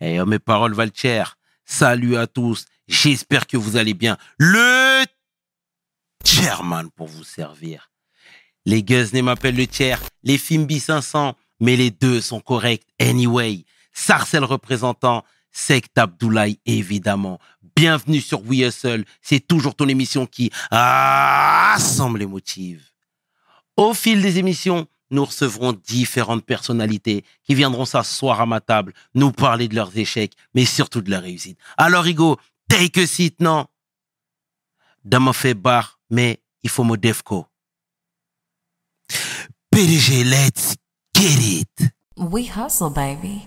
Et mes paroles valent cher. Salut à tous. J'espère que vous allez bien. Le chairman pour vous servir. Les Guzney m'appellent le tiers, les Fimbi 500, mais les deux sont corrects anyway. Sarcel représentant, Sect Abdoulaye évidemment. Bienvenue sur We Hustle, c'est toujours ton émission qui rassemble les motifs. Au fil des émissions, nous recevrons différentes personnalités qui viendront s'asseoir à ma table, nous parler de leurs échecs, mais surtout de leurs réussites. Alors, Hugo, take a seat, non? Dama fait bar, mais il faut mon defco. PDG, let's get it. We hustle, baby.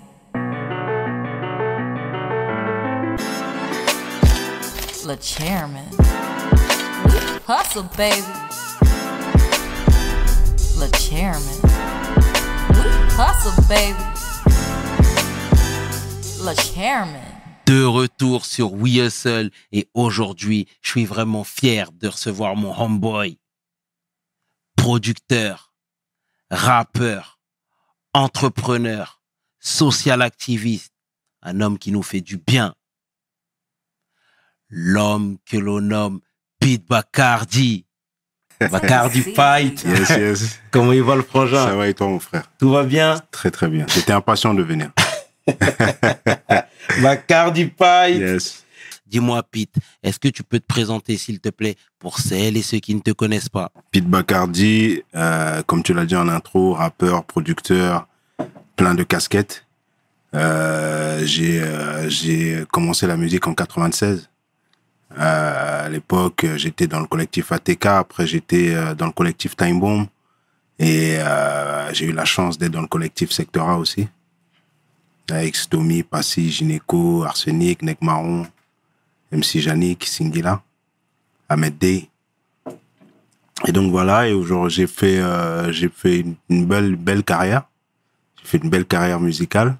Le chairman. Hustle, baby. Le chairman. De retour sur We Hustle et aujourd'hui, je suis vraiment fier de recevoir mon homeboy, producteur, rappeur, entrepreneur, social activiste, un homme qui nous fait du bien. L'homme que l'on nomme Pete Bacardi. Bacardi Fight. Yes, yes. Comment il va le frangin? Ça va et toi, mon frère? Tout va bien? Très, très bien. J'étais impatient de venir. Bacardi Fight. Yes. Dis-moi, Pete, est-ce que tu peux te présenter, s'il te plaît, pour celles et ceux qui ne te connaissent pas? Pete Bacardi, euh, comme tu l'as dit en intro, rappeur, producteur, plein de casquettes. Euh, j'ai euh, j'ai commencé la musique en 96. Euh, à l'époque, j'étais dans le collectif ATK. Après, j'étais euh, dans le collectif Time Bomb. Et euh, j'ai eu la chance d'être dans le collectif Sector A aussi. Avec Stomy, Passy, Gynéco, Arsenic, Nek Marron, MC Janik, Singila, Ahmed Day. Et donc voilà, et aujourd'hui j'ai fait, euh, j'ai fait une belle, belle carrière. J'ai fait une belle carrière musicale.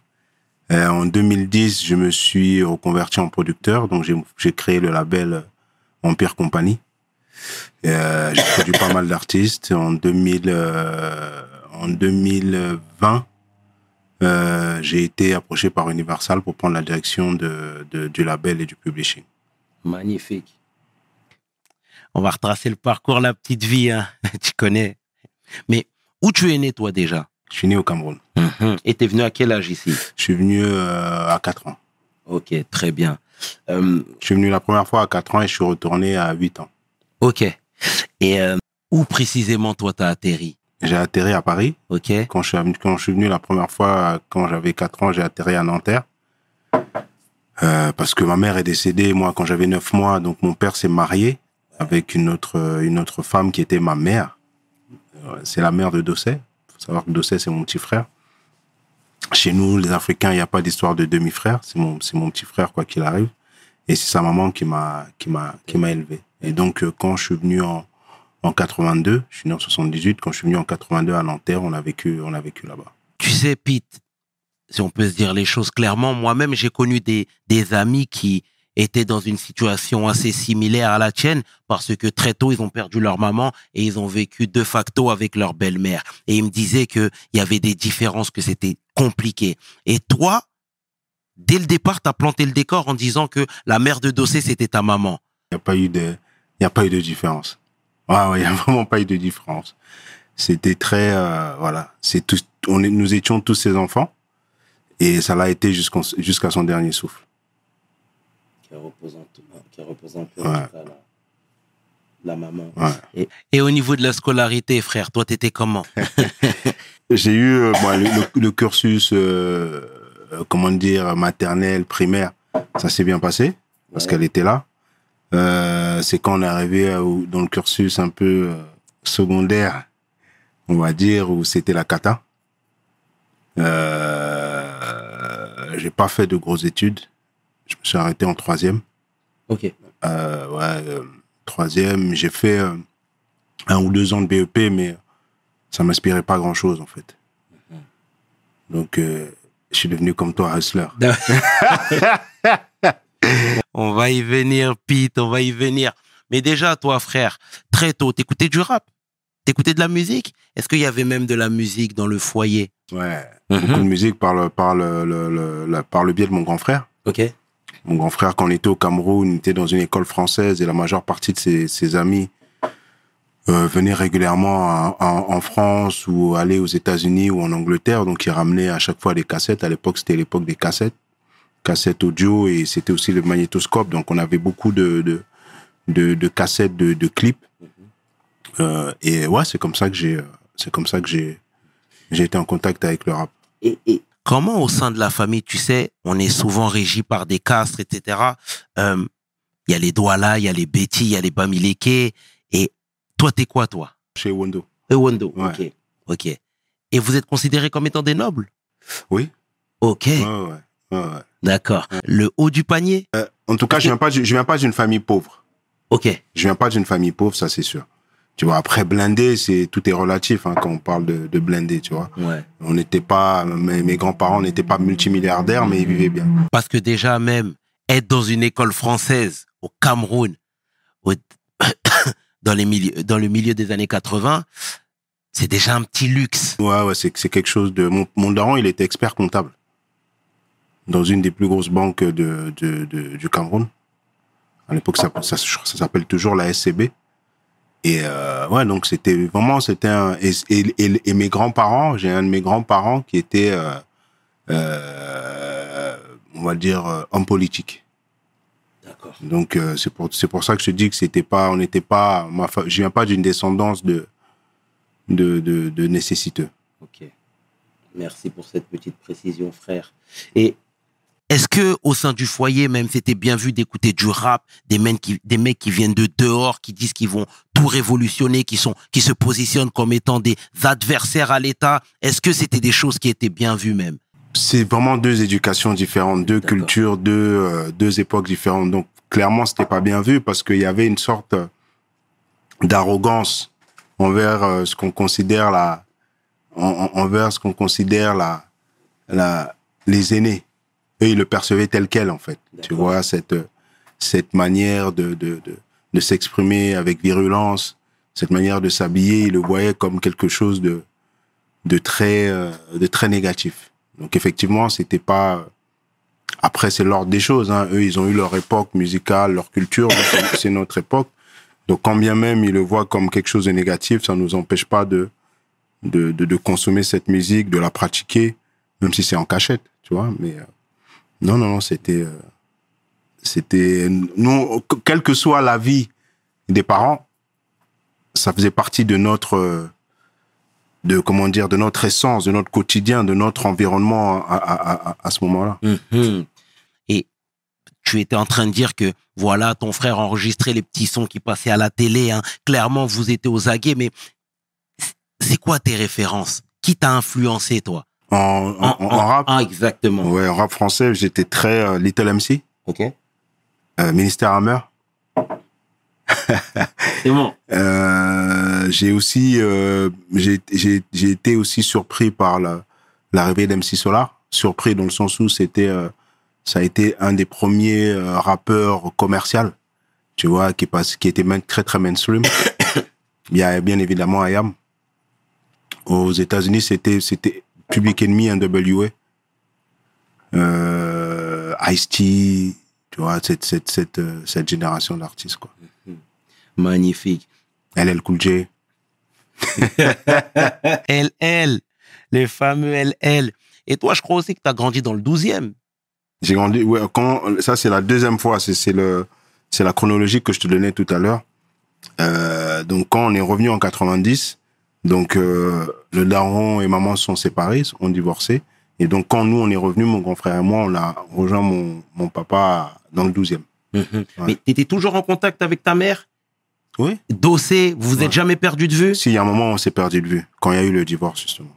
Euh, en 2010, je me suis reconverti en producteur, donc j'ai créé le label Empire Company. Euh, j'ai produit pas mal d'artistes. En 2000, euh, en 2020, euh, j'ai été approché par Universal pour prendre la direction de, de- du label et du publishing. Magnifique. On va retracer le parcours, la petite vie, hein. tu connais. Mais où tu es né, toi, déjà? Je suis né au Cameroun. Et t'es venu à quel âge ici? Je suis venu euh, à 4 ans. Ok, très bien. Euh, Je suis venu la première fois à 4 ans et je suis retourné à 8 ans. ok. Et euh, où précisément, toi, t'as atterri? J'ai atterri à Paris. Ok. Quand je suis venu, quand je suis venu la première fois, quand j'avais 4 ans, j'ai atterri à Nanterre. Euh, parce que ma mère est décédée, moi, quand j'avais 9 mois. Donc, mon père s'est marié avec une autre, une autre femme qui était ma mère. C'est la mère de Dosset. Savoir que Dosset, c'est mon petit frère. Chez nous, les Africains, il n'y a pas d'histoire de demi-frère. C'est mon, c'est mon petit frère, quoi qu'il arrive. Et c'est sa maman qui m'a, qui m'a, qui m'a élevé. Et donc, euh, quand je suis venu en, en 82, je suis né en 78, quand je suis venu en 82 à Nanterre, on a vécu, on a vécu là-bas. Tu sais, Pete, si on peut se dire les choses clairement, moi-même, j'ai connu des, des amis qui étaient dans une situation assez similaire à la tienne parce que très tôt, ils ont perdu leur maman et ils ont vécu de facto avec leur belle-mère. Et ils me disaient qu'il y avait des différences, que c'était compliqué. Et toi, dès le départ, tu as planté le décor en disant que la mère de Dossé, c'était ta maman. Il n'y a pas eu de, il a pas eu de différence. Ouais, ouais, il y a vraiment pas eu de différence. C'était très, euh, voilà, c'est tout, on nous étions tous ses enfants et ça l'a été jusqu'à son dernier souffle. Qui représente, qui représente Ouais. la, la maman. Ouais. Et, et au niveau de la scolarité, frère, toi, t'étais comment? J'ai eu euh, bon, le, le- le cursus, euh, euh, comment dire, maternel, primaire, ça s'est bien passé parce Ouais. qu'elle était là. Euh, c'est quand on est arrivé dans le cursus un peu secondaire, on va dire, où c'était la cata. Euh, j'ai pas fait de grosses études. Je me suis arrêté en troisième. Ok. Euh, ouais, euh, troisième, j'ai fait euh, un ou deux ans de BEP, mais ça m'inspirait pas grand chose en fait. Donc, euh, je suis devenu comme toi, hustler. On va y venir, Pete, on va y venir. Mais déjà, toi, frère, très tôt, t'écoutais du rap? T'écoutais de la musique? Est-ce qu'il y avait même de la musique dans le foyer? Ouais. beaucoup Mhm. de musique par le, par le, le- le- la- par le biais de mon grand frère. Ok. Mon grand frère, quand on était au Cameroun, il était dans une école française et la majeure partie de ses, amis euh, venaient régulièrement en, France ou aller aux États-Unis ou en Angleterre. Donc, il ramenait à chaque fois des cassettes. À l'époque, c'était l'époque des cassettes, cassettes audio et c'était aussi le magnétoscope. Donc, on avait beaucoup de, cassettes, de, clips. Euh, et ouais, c'est comme ça que j'ai, euh, j'ai, été en contact avec le rap. Et comment au sein de la famille, tu sais, on est souvent régi par des castres, etc. Euh, Il y a les Douala, il y a les Betty, il y a les Bamileke. Et toi, t'es quoi, toi? Chez Wondo. Ewondo. Ouais. Ok. Ok. Et vous êtes considérés comme étant des nobles? Oui. Ok. Ouais, ouais, ouais, ouais. D'accord. Le haut du panier? En tout cas, je viens pas, je viens pas d'une famille pauvre. Ok. Je viens pas d'une famille pauvre, ça c'est sûr. Tu vois, après blindé, c'est tout est relatif hein, quand on parle de, de blindé, tu vois. Ouais. On n'était pas, mes, mes grands-parents n'étaient pas multimilliardaires, mais ils vivaient bien. Parce que déjà même, être dans une école française au Cameroun, au- dans, les milieux, dans le milieu des années 80, c'est déjà un petit luxe. Ouais, ouais, c'est c'est quelque chose de. Mon, mon daron, il était expert comptable dans une des plus grosses banques de, de, de- du Cameroun. À l'époque, ça, ça, ça s'appelle toujours la SCB. Et euh, ouais, donc c'était vraiment, c'était un. Et, et, et- et mes grands-parents, j'ai un de mes grands-parents qui était, euh, euh, on va dire, homme politique. D'accord. Donc c'est pour pour ça que je te dis que c'était pas, on n'était pas, ma fa- je viens pas d'une descendance de de, de, de nécessiteux. Ok. Merci pour cette petite précision, frère. Et est-ce que au sein du foyer, même, c'était bien vu d'écouter du rap, des mecs qui, des mecs qui viennent de dehors, qui disent qu'ils vont tout révolutionner, qui sont, qui se positionnent comme étant des adversaires à l'État? Est-ce que c'était des choses qui étaient bien vues même? C'est vraiment deux éducations différentes, deux cultures, deux, euh, deux époques différentes. Donc, clairement, c'était pas bien vu parce qu'il y avait une sorte d'arrogance envers euh, ce qu'on considère la, en- en- envers ce qu'on considère la, la, les aînés. Eux, ils le percevaient tel quel, en fait. Tu vois, cette, cette manière de, de, de, de s'exprimer avec virulence, cette manière de s'habiller, ils le voyaient comme quelque chose de, de très, euh, de très négatif. Donc effectivement, c'était pas. Après, c'est l'ordre des choses. Hein. Eux, ils ont eu leur époque musicale, leur culture. C'est- notre époque. Donc, quand bien même ils le voient comme quelque chose de négatif, ça nous empêche pas de de, de, de consommer cette musique, de la pratiquer, même si c'est en cachette, tu vois. Mais euh, non, non, non, c'était euh, c'était quelle que soit la vie des parents, ça faisait partie de notre euh, de comment dire de notre essence, de notre quotidien, de notre environnement à ce moment-là. Mhm. Et tu étais en train de dire que voilà, ton frère enregistrait les petits sons qui passaient à la télé. Hein. Clairement, vous étiez aux aguets, mais c'est quoi tes références? Qui t'a influencé, toi? En, en, en- en rap, Ah, exactement. ouais, en rap français, j'étais très euh, Little MC, Ok. euh, Ministère Hammer. C'est bon. Euh, j'ai aussi, euh, j'ai été aussi surpris par la- l'arrivée d'MC Solar. Surpris dans le sens où c'était, ça a été un des premiers rappeurs commercial, tu vois, qui passe, qui était même très très mainstream. Il y a bien évidemment IAM. Aux États-Unis, c'était c'était Public Enemy, NWA, euh, Ice-T, tu vois, cette cette cette euh, cette génération d'artistes quoi. Magnifique. LL Cool J. LL, les fameux LL. Et toi, je crois aussi que tu as grandi dans le 12e. J'ai grandi, ouais, quand, ça c'est la deuxième fois, c'est, c'est le, c'est la chronologie que je te donnais tout à l'heure. Euh, donc quand on est revenu en 90, donc euh, le daron et maman sont séparés, ont divorcé. Et donc quand nous on est revenu, mon grand frère et moi, on a rejoint mon, mon papa dans le 12e. Mais tu étais toujours en contact avec ta mère? Oui. Dossé, vous vous êtes jamais perdu de vue? Si, il y a un moment, on s'est perdu de vue, quand il y a eu le divorce, justement.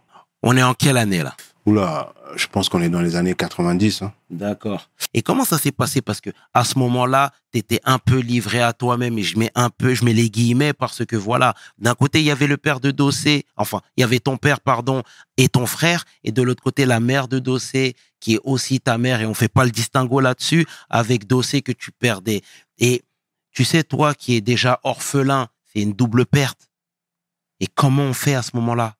On est en quelle année là? Oula, je pense qu'on est dans les années 90. Hein. D'accord. Et comment ça s'est passé? Parce que à ce moment-là, tu étais un peu livré à toi-même et je mets un peu, je mets les guillemets parce que voilà, d'un côté, il y avait le père de Dossé, enfin, il y avait ton père, pardon, et ton frère, et de l'autre côté, la mère de Dossé, qui est aussi ta mère, et on fait pas le distinguo là-dessus, avec Dossé que tu perdais. Et tu sais, toi qui es déjà orphelin, c'est une double perte. Et comment on fait à ce moment-là?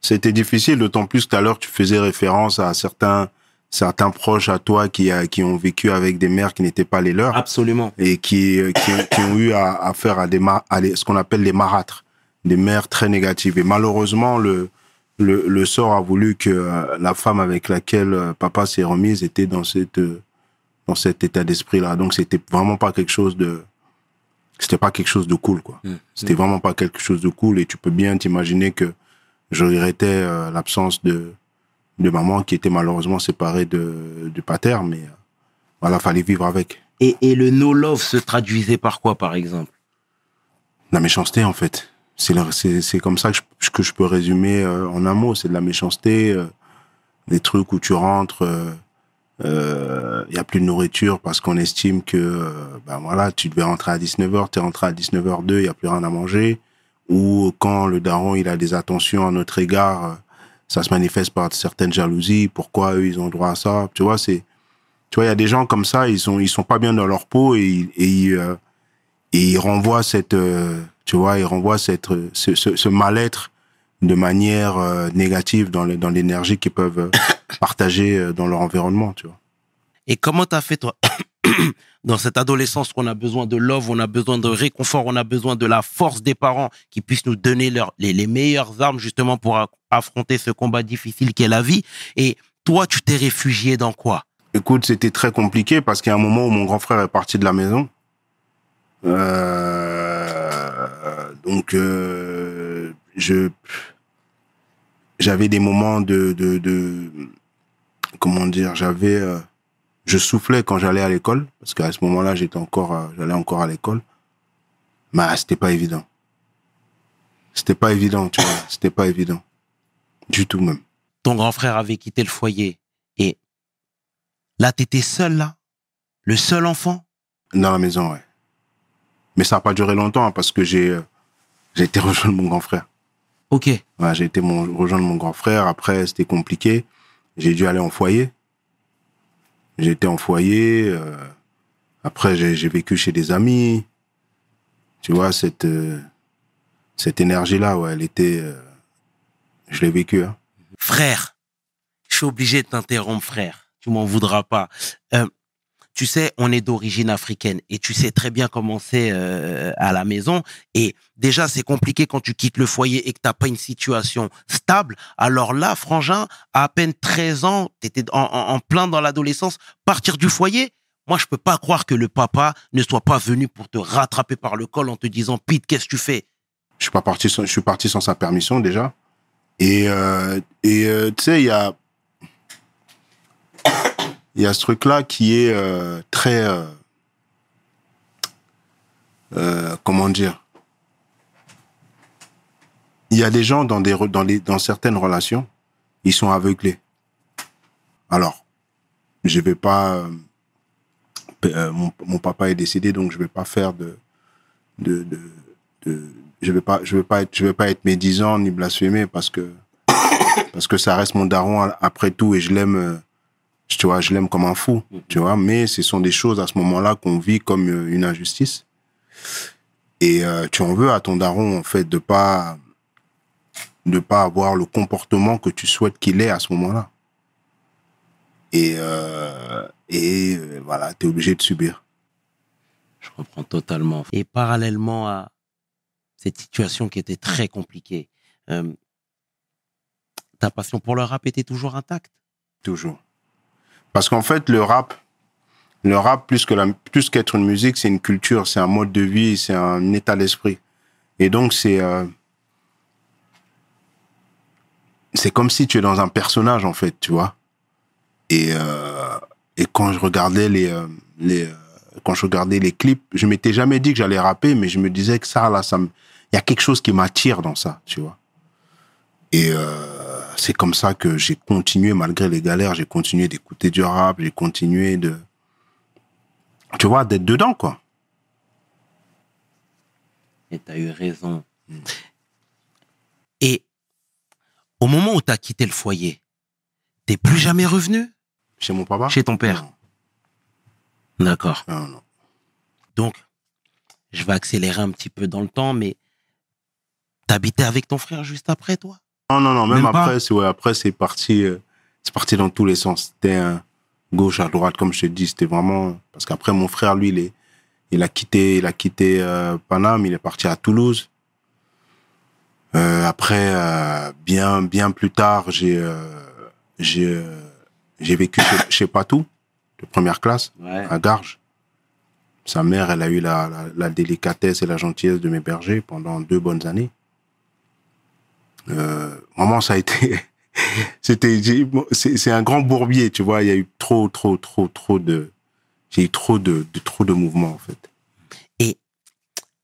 C'était difficile, d'autant plus tout à l'heure, tu faisais référence à certains, certains proches à toi qui, a, qui ont vécu avec des mères qui n'étaient pas les leurs Absolument. et qui, euh, qui, ont- qui ont eu à, à faire à, des à des- ce qu'on appelle les marâtres, des mères très négatives. Et malheureusement, le, le, le sort a voulu que euh, la femme avec laquelle euh, papa s'est remise était dans, cette, dans cet état d'esprit-là. Donc, c'était vraiment pas quelque chose de... C'était pas quelque chose de cool, quoi. Mm. C'était vraiment pas quelque chose de cool. Et tu peux bien t'imaginer que je regrettais euh, l'absence de, de maman qui était malheureusement séparée de, du pater, mais euh, voilà, fallait vivre avec. Et, et le no love se traduisait par quoi, par exemple? La méchanceté, en fait. C'est comme ça que je, que je peux résumer euh, en un mot. C'est de la méchanceté, euh, des trucs où tu rentres, il euh, y a plus de nourriture parce qu'on estime que ben voilà, tu devais rentrer à 19h, tu es rentré à 19h02, il y a plus rien à manger. Ou quand le daron il a des attentions à notre égard, euh, ça se manifeste par certaines jalousies. Pourquoi eux ils ont droit à ça? Tu vois, c'est tu vois, il y a des gens comme ça, ils sont ils sont pas bien dans leur peau et, euh, et ils renvoient cette euh, tu vois, ils renvoient cette ce, mal-être de manière négative dans dans l'énergie qu'ils peuvent partager dans leur environnement, tu vois. Et comment t'as fait, toi Dans cette adolescence, qu'on a besoin de love, on a besoin de réconfort, on a besoin de la force des parents qui puissent nous donner leur, les, les meilleures armes justement pour affronter ce combat difficile qu'est la vie. Et toi, tu t'es réfugié dans quoi? Écoute, c'était très compliqué parce qu'il y a un moment où mon grand frère est parti de la maison. Euh, donc, euh, je j'avais des moments de, de, de comment dire, j'avais, euh, je soufflais quand j'allais à l'école parce qu'à ce moment-là, j'étais encore, euh, j'allais encore à l'école. Mais ah, c'était pas évident. C'était pas évident, tu vois. C'était pas évident. Du tout même. Ton grand frère avait quitté le foyer. Et là, t'étais seul, là? Le seul enfant? Dans la maison, ouais. Mais ça n'a pas duré longtemps hein, parce que j'ai euh, j'ai été rejoindre mon grand frère. Ok. Ouais, j'ai été mon, rejoindre mon grand frère. Après, c'était compliqué. J'ai dû aller en foyer. Été en foyer. euh, après, j'ai vécu chez des amis. Tu vois, cette, euh, énergie-là, elle était. euh, je l'ai vécue. Hein. Frère, je suis obligé de t'interrompre, frère. Tu m'en voudras pas. Tu sais, on est d'origine africaine et tu sais très bien comment c'est euh, à la maison. Et déjà, c'est compliqué quand tu quittes le foyer et que t'as pas une situation stable. Alors là, frangin, à peine 13 ans, t'étais en, en plein dans l'adolescence, partir du foyer. Moi, je peux pas croire que le papa ne soit pas venu pour te rattraper par le col en te disant, Pete, qu'est-ce que tu fais? Je suis pas parti sans, je suis parti sans sa permission déjà. Et, euh, et euh, tu sais, il y a, il y a ce truc-là qui est euh, très, euh, euh, comment dire, il y a des gens dans des dans les dans certaines relations, ils sont aveuglés. Alors, je vais pas, mon, mon papa est décédé, donc je vais pas faire de de, de, de je vais pas je vais pas être je vais pas être médisant ni blasphémer parce que parce que ça reste mon daron après tout et je l'aime tu vois je l'aime comme un fou tu vois mais ce sont des choses à ce moment-là qu'on vit comme euh, une injustice et euh, tu en veux à ton daron en fait de pas de pas avoir le comportement que tu souhaites qu'il ait à ce moment-là et euh, et euh, voilà tu es obligé de subir Je comprends totalement. Et parallèlement à cette situation qui était très compliquée, ta passion pour le rap était toujours intacte? Toujours. Parce qu'en fait, le rap, le rap, plus que la, plus qu'être une musique, c'est une culture, c'est un mode de vie, c'est un état d'esprit. Et donc, c'est, euh, c'est comme si tu es dans un personnage, en fait, tu vois. Et, euh, et quand je regardais les, euh, les, euh, quand je regardais les clips, je m'étais jamais dit que j'allais rapper, mais je me disais que ça, là, ça il y a quelque chose qui m'attire dans ça, tu vois. Et, euh, c'est comme ça que j'ai continué, malgré les galères, j'ai continué d'écouter du rap, j'ai continué de, tu vois, d'être dedans, quoi. Et tu as eu raison. Et au moment où tu as quitté le foyer, t'es plus jamais revenu? Chez mon papa? Chez ton père? D'accord. Non, non. Donc, je vais accélérer un petit peu dans le temps, mais t'habitais avec ton frère juste après, toi? Non, non, non, même, après, c'est ouais, après c'est parti, euh, c'est parti dans tous les sens. C'était un gauche à droite, comme je te dis, c'était vraiment parce qu'après mon frère, lui, il est, il a quitté, il a quitté euh, Paname, il est parti à Toulouse. Euh, après, euh, bien, bien plus tard, j'ai, euh, j'ai, euh, j'ai vécu chez, chez Patou, de première classe, Ouais. à Garges. Sa mère, elle a eu la, la, la délicatesse et la gentillesse de m'héberger pendant deux bonnes années. Euh, vraiment, ça a été, c'était, c'est un grand bourbier, tu vois. Il y a eu trop, trop, trop, trop de, j'ai eu trop de, de, trop de mouvements, en fait.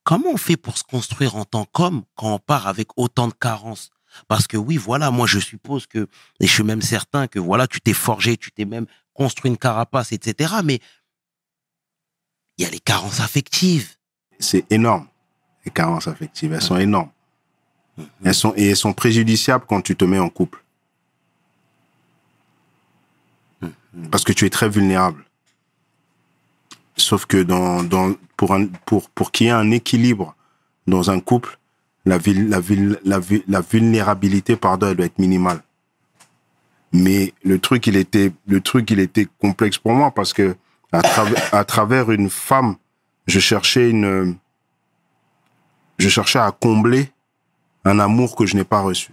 Comment on fait pour se construire en tant qu'homme quand on part avec autant de carences? Parce que oui, voilà, moi je suppose que, et je suis même certain que voilà, tu t'es forgé, tu t'es même construit une carapace, etc. Mais il y a les carences affectives. C'est énorme, les carences affectives. Elles sont énormes. Elles sont, et elles sont préjudiciables quand tu te mets en couple. Parce que tu es très vulnérable. Sauf que dans, dans, pour, un, pour, pour qu'il y ait un équilibre dans un couple, la, la, la, la vulnérabilité, pardon, elle doit être minimale. Mais le truc, il était, le truc, il était complexe pour moi parce que à, travers à travers une femme, je cherchais une, je cherchais à combler un amour que je n'ai pas reçu.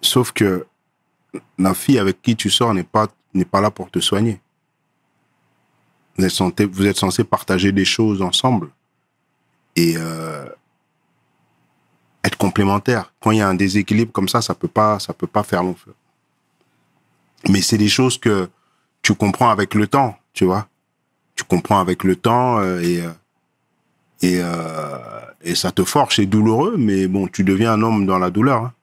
Sauf que la fille avec qui tu sors n'est pas, n'est pas là pour te soigner. Vous êtes, censé, vous êtes censé partager des choses ensemble et euh, être complémentaires. Quand il y a un déséquilibre comme ça, ça peut pas, ça peut pas faire long feu. Mais c'est des choses que tu comprends avec le temps, tu vois. Tu comprends avec le temps euh, et euh, et et ça te forge. C'est douloureux, mais bon, tu deviens un homme dans la douleur. hein.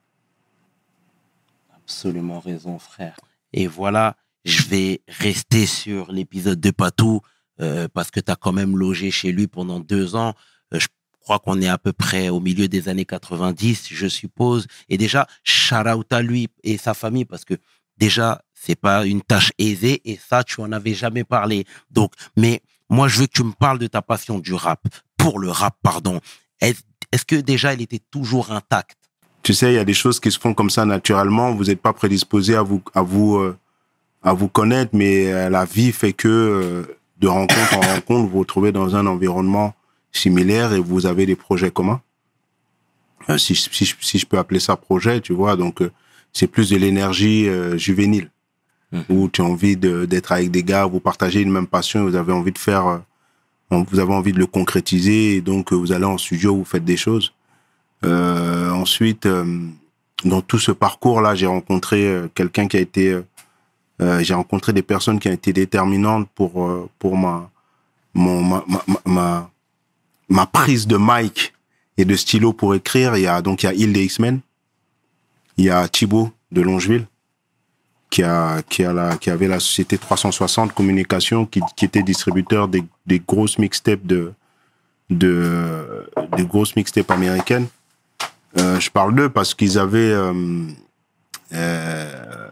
Absolument raison, frère. Et voilà, je vais rester sur l'épisode de Patou euh, parce que tu as quand même logé chez lui pendant deux ans. Euh, je crois qu'on est à peu près au milieu des années 90, je suppose. Et déjà, shout lui et sa famille parce que déjà, c'est pas une tâche aisée et ça, tu en avais jamais parlé. Donc, mais moi, je veux que tu me parles de ta passion du rap, pour le rap, pardon. Est- Est-ce que déjà, elle était toujours intacte? Tu sais, il y a des choses qui se font comme ça naturellement. Vous n'êtes pas prédisposé à vous à vous euh, à vous connaître, mais euh, la vie fait que euh, de rencontre en rencontre, vous vous retrouvez dans un environnement similaire et vous avez des projets communs. Euh, si, je- si, je- si je peux appeler ça projet, tu vois, donc euh, c'est plus de l'énergie euh, juvénile. Mhm. où tu as envie de- d'être avec des gars, vous partagez une même passion, vous avez envie de faire, vous avez envie de le concrétiser, donc euh, vous allez en studio, vous faites des choses. Euh, ensuite, euh, dans tout ce parcours-là, j'ai rencontré euh, quelqu'un qui a été, euh, j'ai rencontré des personnes qui ont été déterminantes pour pour ma mon ma, ma, ma- prise de mic et de stylo pour écrire. Il y a donc il y a Hilde X-Men, il y a Thibaut de Longeville qui a qui a la qui avait la société 360 communication qui qui était distributeur des des grosses mixtapes de de des grosses mixtapes américaines. Euh, je parle d'eux parce qu'ils avaient euh, euh,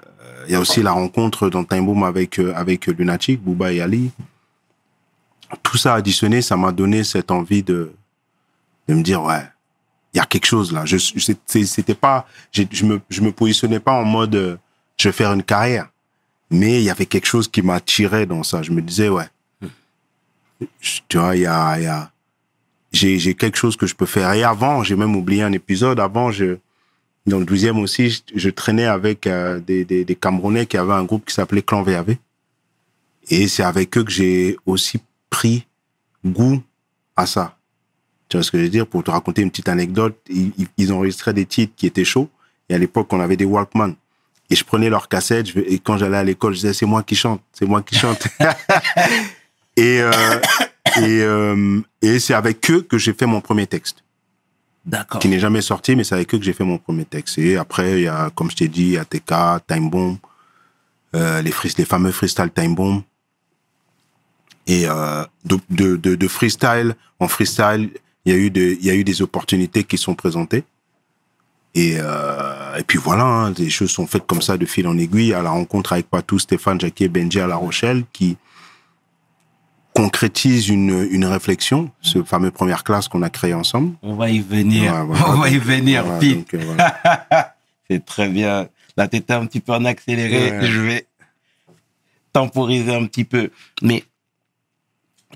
il y a aussi la rencontre dans Time Boom avec avec Lunatic, Booba et Ali. Tout ça additionné, ça m'a donné cette envie de de me dire ouais, il y a quelque chose là. Je c'était pas me je me positionnais pas en mode je vais faire une carrière. Mais il y avait quelque chose qui m'attirait dans ça. Je me disais, ouais, tu vois, il y a, j'ai, quelque chose que je peux faire. Et avant, j'ai même oublié un épisode. Avant, je, dans le douzième aussi, je, traînais avec euh, des, Camerounais qui avaient un groupe qui s'appelait Clan VAV. Et c'est avec eux que j'ai aussi pris goût à ça. Tu vois ce que je veux dire? Pour te raconter une petite anecdote, ils- ils enregistraient des titres qui étaient chauds. Et à l'époque, on avait des Walkman. Et je prenais leurs cassettes. Je, et quand j'allais à l'école, je disais, c'est moi qui chante. C'est moi qui chante. et euh, et, euh, et c'est avec eux que j'ai fait mon premier texte. D'accord. Qui n'est jamais sorti, mais c'est avec eux que j'ai fait mon premier texte. Et après, il y a, comme je t'ai dit, ATK, Time Bomb, euh, les, les fameux freestyle Time Bomb. Et euh, de, de, de, de freestyle en freestyle, il y, a eu de, il y a eu des opportunités qui sont présentées. Et, euh, et puis voilà, hein, les choses sont faites comme ça de fil en aiguille à la rencontre avec Patou, Stéphane, Jackie et Benji à La Rochelle qui concrétise une, une réflexion, ce fameux première classe qu'on a créé ensemble. On va y venir. Ouais, voilà. On va y venir, Voilà, donc, euh, voilà. C'est très bien. Là, t'étais un petit peu en accéléré. Ouais. Je vais temporiser un petit peu. Mais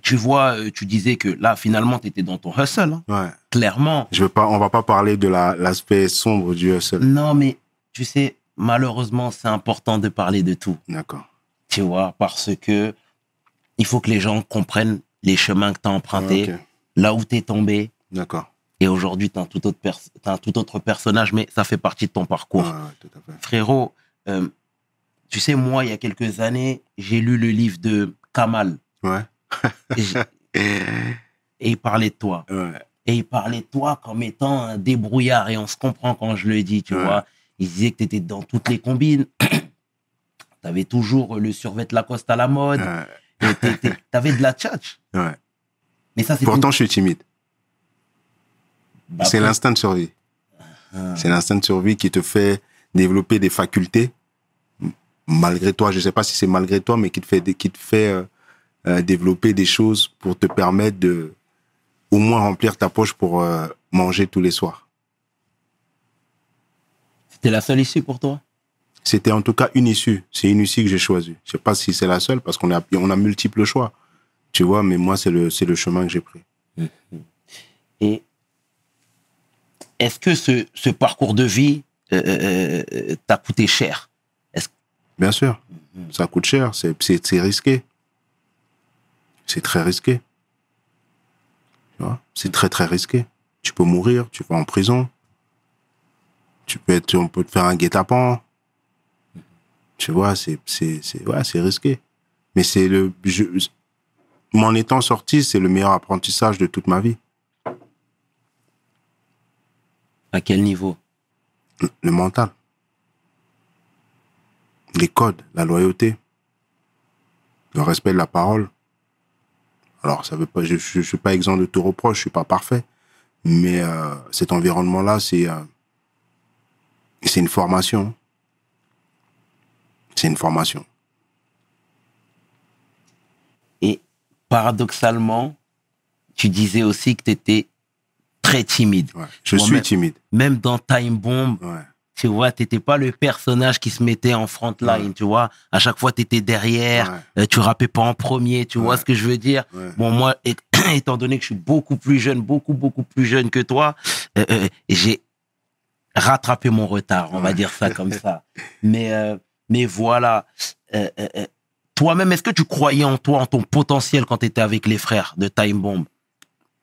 tu vois, euh, tu disais que là, finalement, t'étais dans ton hustle. hein. Ouais. Clairement. Je veux pas, on va pas parler de la- l'aspect sombre du hustle. Non, mais tu sais, malheureusement, c'est important de parler de tout. D'accord. Tu vois, parce que il faut que les gens comprennent les chemins que tu as empruntés, Ok. là où tu es tombé. D'accord. Et aujourd'hui, tu pers- t'as un tout autre personnage, mais ça fait partie de ton parcours. Ouais, tout à fait. Frérot, euh, tu sais, moi, il y a quelques années, j'ai lu le livre de Kamal. Ouais. Et, il parlait de toi. Ouais. Et il parlait de toi comme étant un débrouillard. Et on se comprend quand je le dis, tu Ouais. vois. Il disait que tu étais dans toutes les combines. tu avais toujours le survêt Lacoste à la mode. Ouais. Tu avais de la tchatch. Mais ça, c'est Pourtant, je suis timide. Bah, C'est l'instinct de survie. Ah. C'est l'instinct de survie qui te fait développer des facultés malgré toi. Je sais pas si c'est malgré toi, mais qui te fait, qui te fait euh, euh, développer des choses pour te permettre de au moins remplir ta poche pour euh, manger tous les soirs. C'était la seule issue pour toi? C'était en tout cas une issue. C'est une issue que j'ai choisie. Je sais pas si c'est la seule parce qu'on a, on a multiples choix. Tu vois, mais moi, c'est le, c'est le chemin que j'ai pris. Et est-ce que ce, ce parcours de vie euh, t'a coûté cher? Bien sûr, ça coûte cher, c'est risqué. C'est très risqué. Tu vois, c'est très très risqué. Tu peux mourir, tu vas en prison. Tu peux être, on peut te faire un guet-apens. Tu vois, c'est, c'est, c'est, ouais, c'est risqué. Mais c'est le, je, m'en étant sorti, c'est le meilleur apprentissage de toute ma vie. À quel niveau? Le mental, les codes, la loyauté, le respect de la parole. Alors, ça veut pas, je, je, je suis pas exempt de tout reproche, je suis pas parfait, mais euh, cet environnement-là, c'est euh, c'est une formation. C'est une formation. Et paradoxalement, tu disais aussi que tu étais très timide. Ouais. Je Moi, suis même- timide. Même dans Time Bomb, Ouais. Tu vois, t'étais pas le personnage qui se mettait en front line, Ouais. tu vois. À chaque fois, t'étais derrière, Ouais. euh, tu rappais pas en premier, tu vois ce que je veux dire. Bon, moi, étant donné que je suis beaucoup plus jeune, beaucoup, beaucoup plus jeune que toi, euh, euh, j'ai rattrapé mon retard, on va dire ça comme ça. Mais, euh, mais voilà. Toi-même, est-ce que tu croyais en toi, en ton potentiel quand tu étais avec les frères de Time Bomb?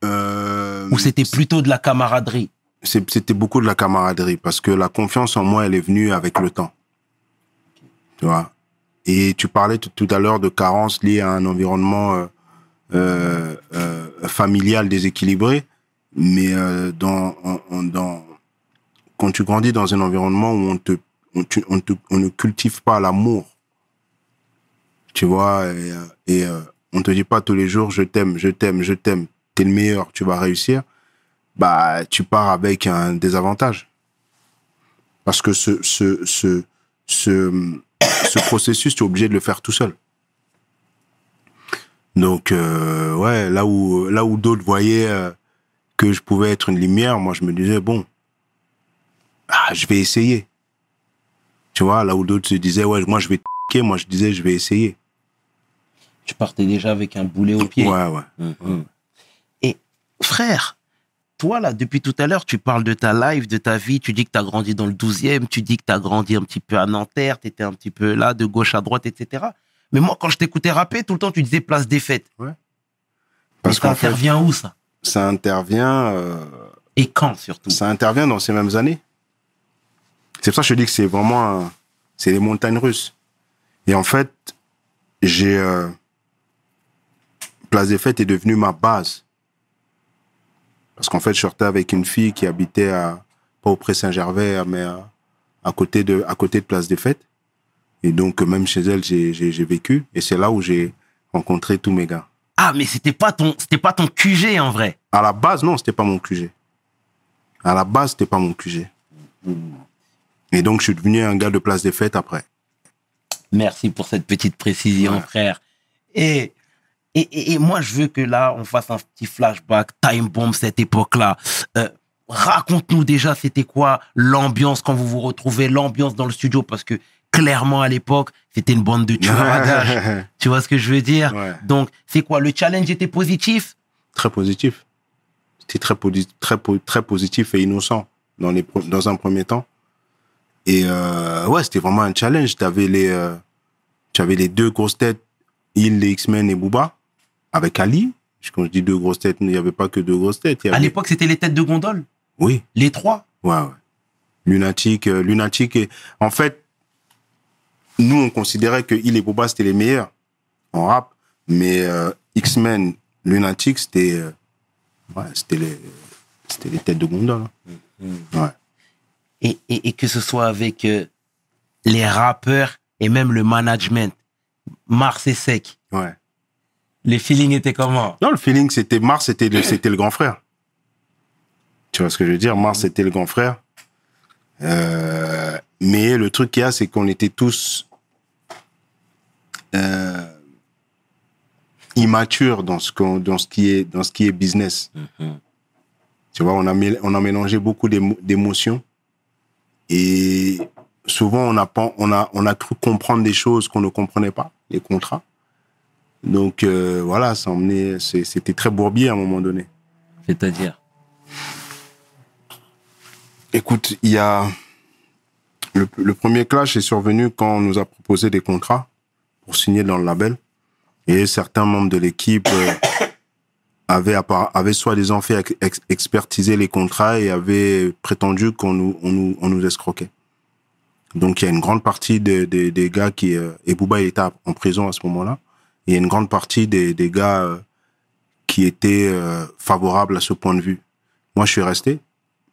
Euh, Ou c'était plutôt de la camaraderie? C'était beaucoup de la camaraderie parce que la confiance en moi, elle est venue avec le temps. Tu vois? Et tu parlais tout- à l'heure de carences liées à un environnement euh, euh, euh, familial déséquilibré, mais dans, dans, quand tu grandis dans un environnement où on te, on, te- on ne cultive pas l'amour, tu vois, et, et on te dit pas tous les jours je t'aime, je t'aime, je t'aime, t'es le meilleur, tu vas réussir bah, tu pars avec un désavantage. Parce que ce, ce, ce, ce, ce processus, tu es obligé de le faire tout seul. Donc, euh, ouais, là où, là où d'autres voyaient euh, que je pouvais être une lumière, moi, je me disais, bon, ah, je vais essayer. Tu vois, là où d'autres se disaient, ouais, moi, je vais t***er, moi, je disais, je vais essayer. Tu partais déjà avec un boulet au pied. Ouais, ouais. Mhm. Et frère, toi là, depuis tout à l'heure, tu parles de ta life, de ta vie, tu dis que tu as grandi dans le 12e, tu dis que tu as grandi un petit peu à Nanterre, tu étais un petit peu là, de gauche à droite, etc. Mais moi, quand je t'écoutais rapper, tout le temps, tu disais place des fêtes. Ouais. Parce ça fait, intervient où ça? ça intervient, euh, Et quand surtout? ça intervient dans ces mêmes années. C'est pour ça que je dis que c'est vraiment, c'est les montagnes russes. Et en fait, j'ai, euh, Place des Fêtes est devenue ma base. Parce qu'en fait, je sortais avec une fille qui habitait à, pas au Pré Saint-Gervais, mais à, à côté de, à côté de Place des Fêtes. Et donc, même chez elle, j'ai, vécu. Et c'est là où j'ai rencontré tous mes gars. Ah, mais c'était pas ton, c'était pas ton QG en vrai. À la base, non, c'était pas mon QG. À la base, c'était pas mon QG. Et donc, je suis devenu un gars de place des fêtes après. Merci pour cette petite précision, Ouais. frère. Et Et, et, et moi, je veux que là, on fasse un petit flashback, time bomb, cette époque-là. Euh, Raconte-nous déjà, c'était quoi l'ambiance quand vous vous retrouvez, l'ambiance dans le studio, parce que clairement, à l'époque, c'était une bande de tueurs à gages. Tu vois ce que je veux dire? Ouais. Donc, c'est quoi Le challenge était positif? Très positif. C'était très, très, très positif et innocent dans, les, pro- dans un premier temps. Et euh, ouais, c'était vraiment un challenge. Tu avais, les, euh, avais les deux grosses têtes, Il, les X-Men et Booba, avec Ali. Quand je dis deux grosses têtes, il n'y avait pas que deux grosses têtes. À l'époque, c'était les têtes de gondole, Oui, les trois. Ouais, ouais. Lunatique, euh, Lunatique. Et... En fait, nous, on considérait que Il et Boba, c'était les meilleurs en rap. Mais euh, X-Men, Lunatique, c'était euh, ouais, c'était les, c'était les têtes de gondole. hein. Ouais. Et, et, et que ce soit avec euh, les rappeurs et même le management. Mars et Sec. ouais. Les feelings étaient comment? Non, le feeling, c'était Mars, c'était le, c'était le grand frère. Tu vois ce que je veux dire? Mars, c'était le grand frère. Euh, mais le truc qu'il y a, c'est qu'on était tous euh, immatures dans ce, qu'on- dans, ce qui est, dans ce qui est business. Tu vois, on a, on a mélangé beaucoup d'émo- d'émotions. Et souvent, on a, on, a, on a cru comprendre des choses qu'on ne comprenait pas, les contrats. Donc euh, voilà, ça emmenait, c'était très bourbier à un moment donné. C'est-à-dire Écoute, il y a le, le premier clash est survenu quand on nous a proposé des contrats pour signer dans le label et certains membres de l'équipe euh, avaient, avaient soi-disant fait ex- ex- expertiser les contrats et avaient prétendu qu'on nous, on nous, on nous escroquait. Donc il y a une grande partie des, gars qui euh, et Bouba il était en prison à ce moment-là. Il y a une grande partie des, gars euh, qui étaient euh, favorables à ce point de vue. Moi je suis resté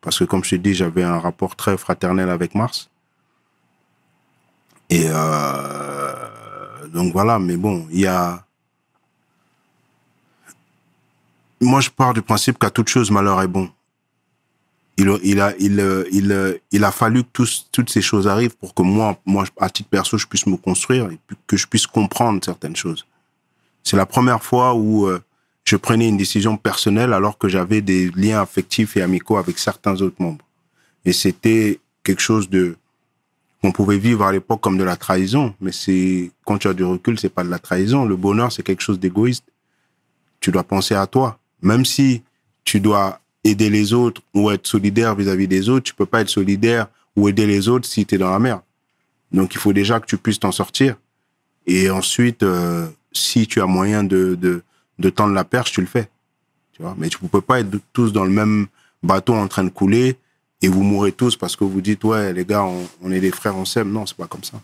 parce que comme je te dis, j'avais un rapport très fraternel avec Mars. Et euh, donc voilà, mais bon, il y a. Moi, je pars du principe qu'à toute chose, malheur est bon. Il, a- il, a, il, il, a fallu que toutes ces choses arrivent pour que moi, moi, à titre perso, je puisse me construire et que je puisse comprendre certaines choses. C'est la première fois où euh, je prenais une décision personnelle alors que j'avais des liens affectifs et amicaux avec certains autres membres. Et c'était quelque chose de qu'on pouvait vivre à l'époque comme de la trahison, mais c'est quand tu as du recul, c'est pas de la trahison. Le bonheur, c'est quelque chose d'égoïste. Tu dois penser à toi, même si tu dois aider les autres ou être solidaire vis-à-vis des autres, tu peux pas être solidaire ou aider les autres si tu es dans la merde. Donc il faut déjà que tu puisses t'en sortir. Et ensuite, euh, si tu as moyen de, de, de tendre la perche, tu le fais. Tu vois Mais tu ne peux pas être tous dans le même bateau en train de couler et vous mourrez tous parce que vous dites, ouais, les gars, on, on est des frères, on s'aime. Non, c'est pas comme ça.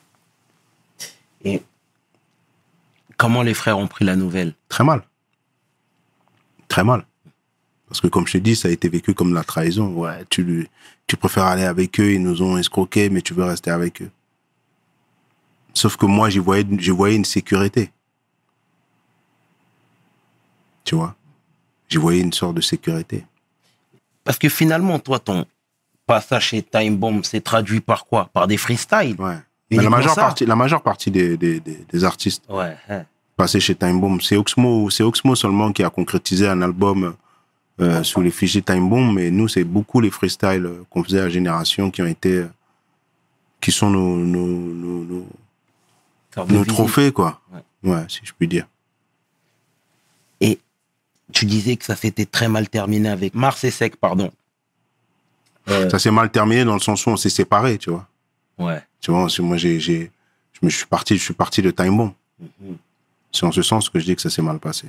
Et comment les frères ont pris la nouvelle? Très mal. Très mal. Parce que comme je te dis, ça a été vécu comme de la trahison. Ouais, tu, tu préfères aller avec eux, ils nous ont escroqués, mais tu veux rester avec eux. Sauf que moi, j'y voyais, j'y voyais une sécurité. Tu vois J'y voyais une sorte de sécurité. Parce que finalement, toi, ton passage chez Time Bomb s'est traduit par quoi? Par des freestyles. Ouais. Mais la majeure partie, la majeure partie des, des, des, des artistes Ouais. hein. passés chez Time Bomb, c'est Oxmo, Oxmo seulement qui a concrétisé un album euh, sous les fichiers Time Bomb, mais nous, c'est beaucoup les freestyles euh, qu'on faisait à Génération qui ont été, euh, qui sont nos, nos, nos, nos, trophées, quoi. Ouais. Ouais, si je puis dire. Et tu disais que ça s'était très mal terminé avec Mars et Sec, pardon. Euh, Ça s'est mal terminé dans le sens où on s'est séparés, tu vois. ouais. Tu vois, moi, j'ai, j'ai, je me suis parti, je suis parti de Time Bomb. Mhm. C'est en ce sens que je dis que ça s'est mal passé.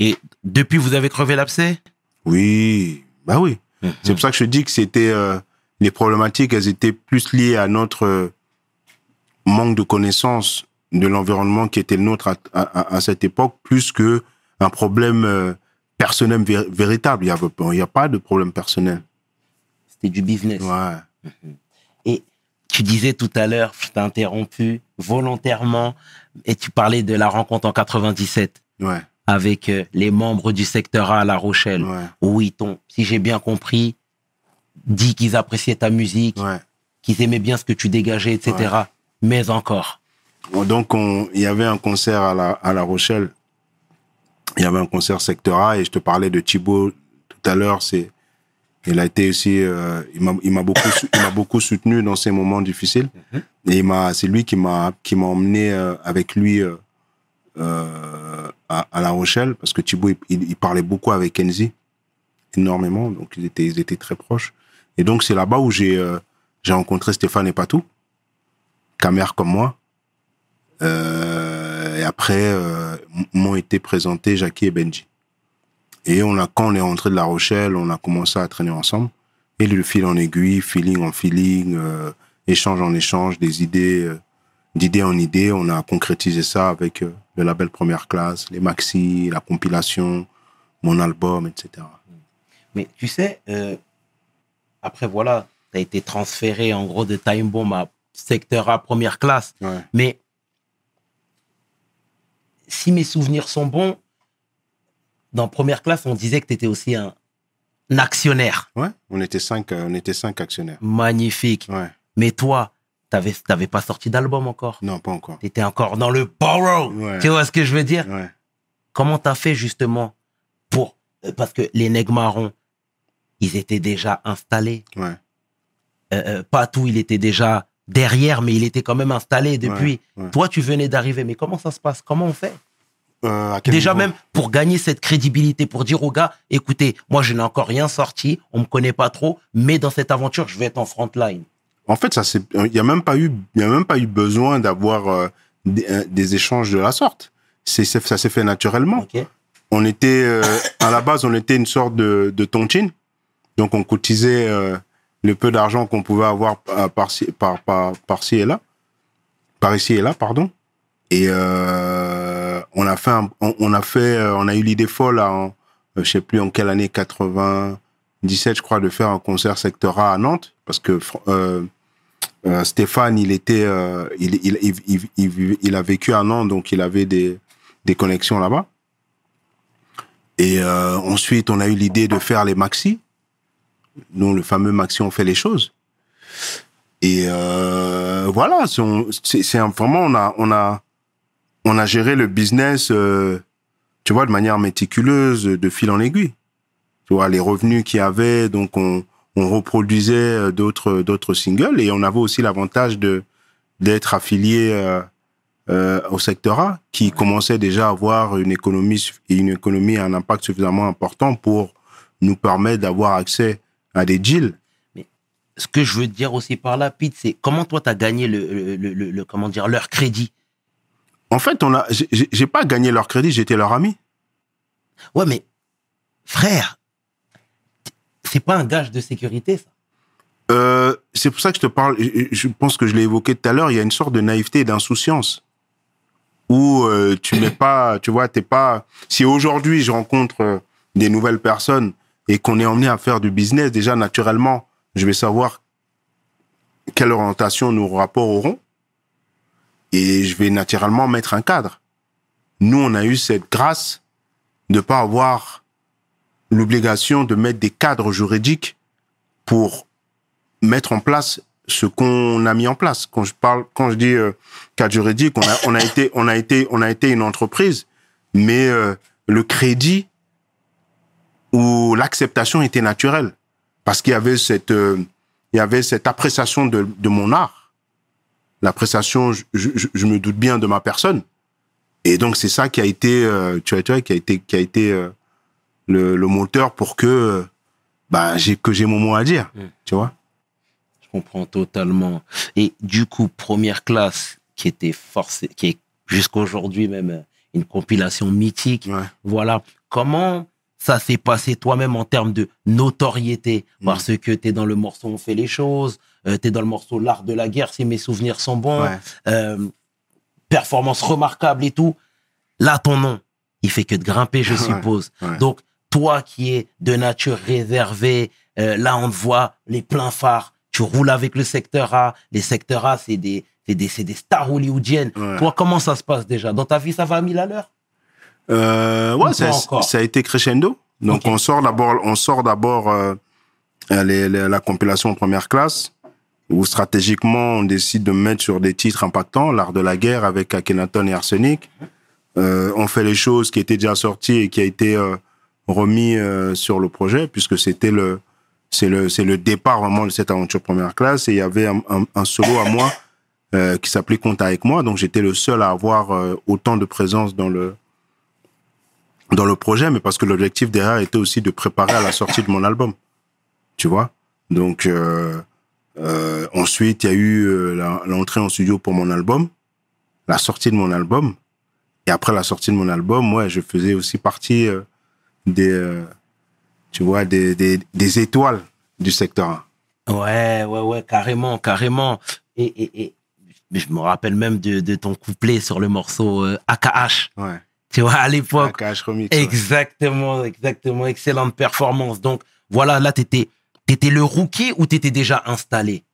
Et depuis, vous avez crevé l'abcès? Oui, bah oui. C'est pour ça que je dis que c'était euh, les problématiques, elles étaient plus liées à notre euh, manque de connaissance de l'environnement qui était le nôtre à, à- à cette époque, plus que un problème euh, personnel vé- véritable. Il y avait, il y a pas de problème personnel. C'était du business. Ouais. Et tu disais tout à l'heure, je t'ai interrompu volontairement, et tu parlais de la rencontre en 97 Ouais. avec euh, les membres du secteur A à La Rochelle, Ouais. où ils t'ont, si j'ai bien compris, dit qu'ils appréciaient ta musique, Ouais. qu'ils aimaient bien ce que tu dégageais, etc. Mais encore. Donc, on- il y avait un concert à La, à la Rochelle il y avait un concert secteur A et je te parlais de Thibaut tout à l'heure. C'est, il a été aussi, euh, il m'a, il m'a beaucoup, il m'a beaucoup soutenu dans ces moments difficiles. Et il m'a, c'est lui qui m'a, qui m'a emmené euh, avec lui euh, à, à La Rochelle parce que Thibaut, il, parlait beaucoup avec Kenzie, énormément. Donc ils étaient, ils étaient très proches. Et donc c'est là-bas où j'ai, j'ai rencontré Stéphane Epatou, camère comme moi. Euh, après, euh, m'ont été présentés Jackie et Benji. Et on a, quand on est rentré de La Rochelle, on a commencé à traîner ensemble. Et le fil en aiguille, feeling en feeling, euh, échange en échange, des idées, euh, d'idée en idée, on a concrétisé ça avec euh, le label Première Classe, les maxi, la compilation, mon album, etc. Mais tu sais, après, voilà, tu as été transféré en gros de Time Bomb à secteur A première classe. Ouais. Mais si mes souvenirs sont bons, dans première classe, on disait que tu étais aussi un, un actionnaire. Ouais, on était cinq, euh, on était cinq actionnaires. Magnifique. Ouais, Mais toi, tu n'avais pas sorti d'album encore? non, pas encore. Tu étais encore dans le borrow. Ouais. Tu vois ce que je veux dire? Ouais. Comment tu as fait justement pour. euh, Parce que les nègres marrons, ils étaient déjà installés. Ouais. Euh, euh, Patou, il était déjà derrière, mais il était quand même installé depuis. Ouais, ouais. Toi, tu venais d'arriver. Mais comment ça se passe? Comment on fait? Euh, Déjà même pour gagner cette crédibilité, pour dire aux gars, écoutez, moi je n'ai encore rien sorti, on me connaît pas trop, mais dans cette aventure, je vais être en front line. En fait, ça c'est, il y a même pas eu, y a même pas eu besoin d'avoir euh, des, euh, des échanges de la sorte. C'est, ça s'est fait naturellement. On était, euh, à la base, on était une sorte de, de tontine. Donc, on cotisait euh, le peu d'argent qu'on pouvait avoir euh, par, par, par-ci et là, par ici et là, pardon. Et euh, on a fait, on, a fait, euh, on a eu l'idée folle, en, je sais plus en quelle année, 97, je crois, de faire un concert secteur A à Nantes, parce que Stéphane, il était, il, il, il, il, a vécu à Nantes, donc il avait des, des connexions là-bas. Et ensuite, on a eu l'idée de faire les maxi. Nous, le fameux maxi, on fait les choses. Et euh, voilà, c'est vraiment on a on a on a géré le business, euh, tu vois, de manière méticuleuse, de fil en aiguille. Tu vois, les revenus qu'il y avait, donc on reproduisait euh, d'autres d'autres singles et on avait aussi l'avantage de d'être affilié au secteur A, qui commençait déjà à avoir une économie une économie un impact suffisamment important pour nous permettre d'avoir accès à des deals. Ce que je veux dire aussi par là, Pete, c'est comment toi, tu as gagné le, le, le- comment dire, leur crédit? En fait, on a, j'ai- pas gagné leur crédit, j'étais leur ami. Ouais, mais frère, c'est pas un gage de sécurité, ça. Euh, c'est pour ça que je te parle. Je, je pense que je l'ai évoqué tout à l'heure. Il y a une sorte de naïveté et d'insouciance où euh, tu n'es pas, tu vois, t'es pas. Si aujourd'hui je rencontre euh, des nouvelles personnes et qu'on est emmené à faire du business, déjà naturellement, je vais savoir quelle orientation nos rapports auront et je vais naturellement mettre un cadre. Nous, on a eu cette grâce de pas avoir l'obligation de mettre des cadres juridiques pour mettre en place ce qu'on a mis en place. Quand je parle, quand je dis euh, cadre juridique, on a, on a été, on a été, on a été une entreprise, mais euh, le crédit ou l'acceptation était naturelle parce qu'il y avait cette, euh, il y avait cette appréciation de, de mon art, l'appréciation, je, je, je me doute bien de ma personne, et donc c'est ça qui a été, euh, tu vois, tu vois, qui a été, qui a été euh, le, le moteur pour que, bah, j'ai que j'ai mon mot à dire, Mm. tu vois. Je comprends totalement. Et du coup, première classe, qui était forcée, qui est jusqu'à aujourd'hui même une compilation mythique. Ouais. Voilà. Comment ça s'est passé toi-même en termes de notoriété Mm. Parce que tu es dans le morceau On fait les choses, tu es dans le morceau L'art de la guerre, si mes souvenirs sont bons. Ouais. Euh, performance remarquable et tout. Là, ton nom, il fait que de grimper, je Ouais, suppose. ouais. Donc, toi qui es de nature réservée, euh, là, on te voit les pleins phares. Tu roules avec le secteur A. Les secteurs A, c'est des, des, des stars hollywoodiennes. Toi, comment ça se passe déjà? Dans ta vie, ça va à mille à l'heure? Euh, Ou ouais, ça, a été crescendo. Donc on sort d'abord, on sort d'abord euh, les- la compilation en première classe, où stratégiquement on décide de mettre sur des titres impactants, l'art de la guerre avec Akhenaton et Arsenic. euh, on fait les choses qui étaient déjà sorties et qui a été euh, remis euh, sur le projet, puisque c'était le, c'est le, c'est le départ vraiment de cette aventure première classe. Et il y avait un, un- un solo à moi euh, qui s'appelait Compte avec moi, donc j'étais le seul à avoir euh, autant de présence dans le dans le projet, mais parce que l'objectif derrière était aussi de préparer à la sortie de mon album, tu vois? Donc euh, euh, ensuite, il y a eu euh, l'entrée en studio pour mon album, la sortie de mon album. Et après la sortie de mon album, ouais, je faisais aussi partie euh, des, euh, tu vois, des, des, des étoiles du secteur 1. Ouais, ouais, ouais, carrément, carrément. Et, et, et je me rappelle même de, de ton couplet sur le morceau AKH. Ouais. Tu vois, à l'époque. Cash remix. ouais. Exactement, exactement. Excellente performance. Donc, voilà, là, t'étais, t'étais le rookie ou t'étais déjà installé?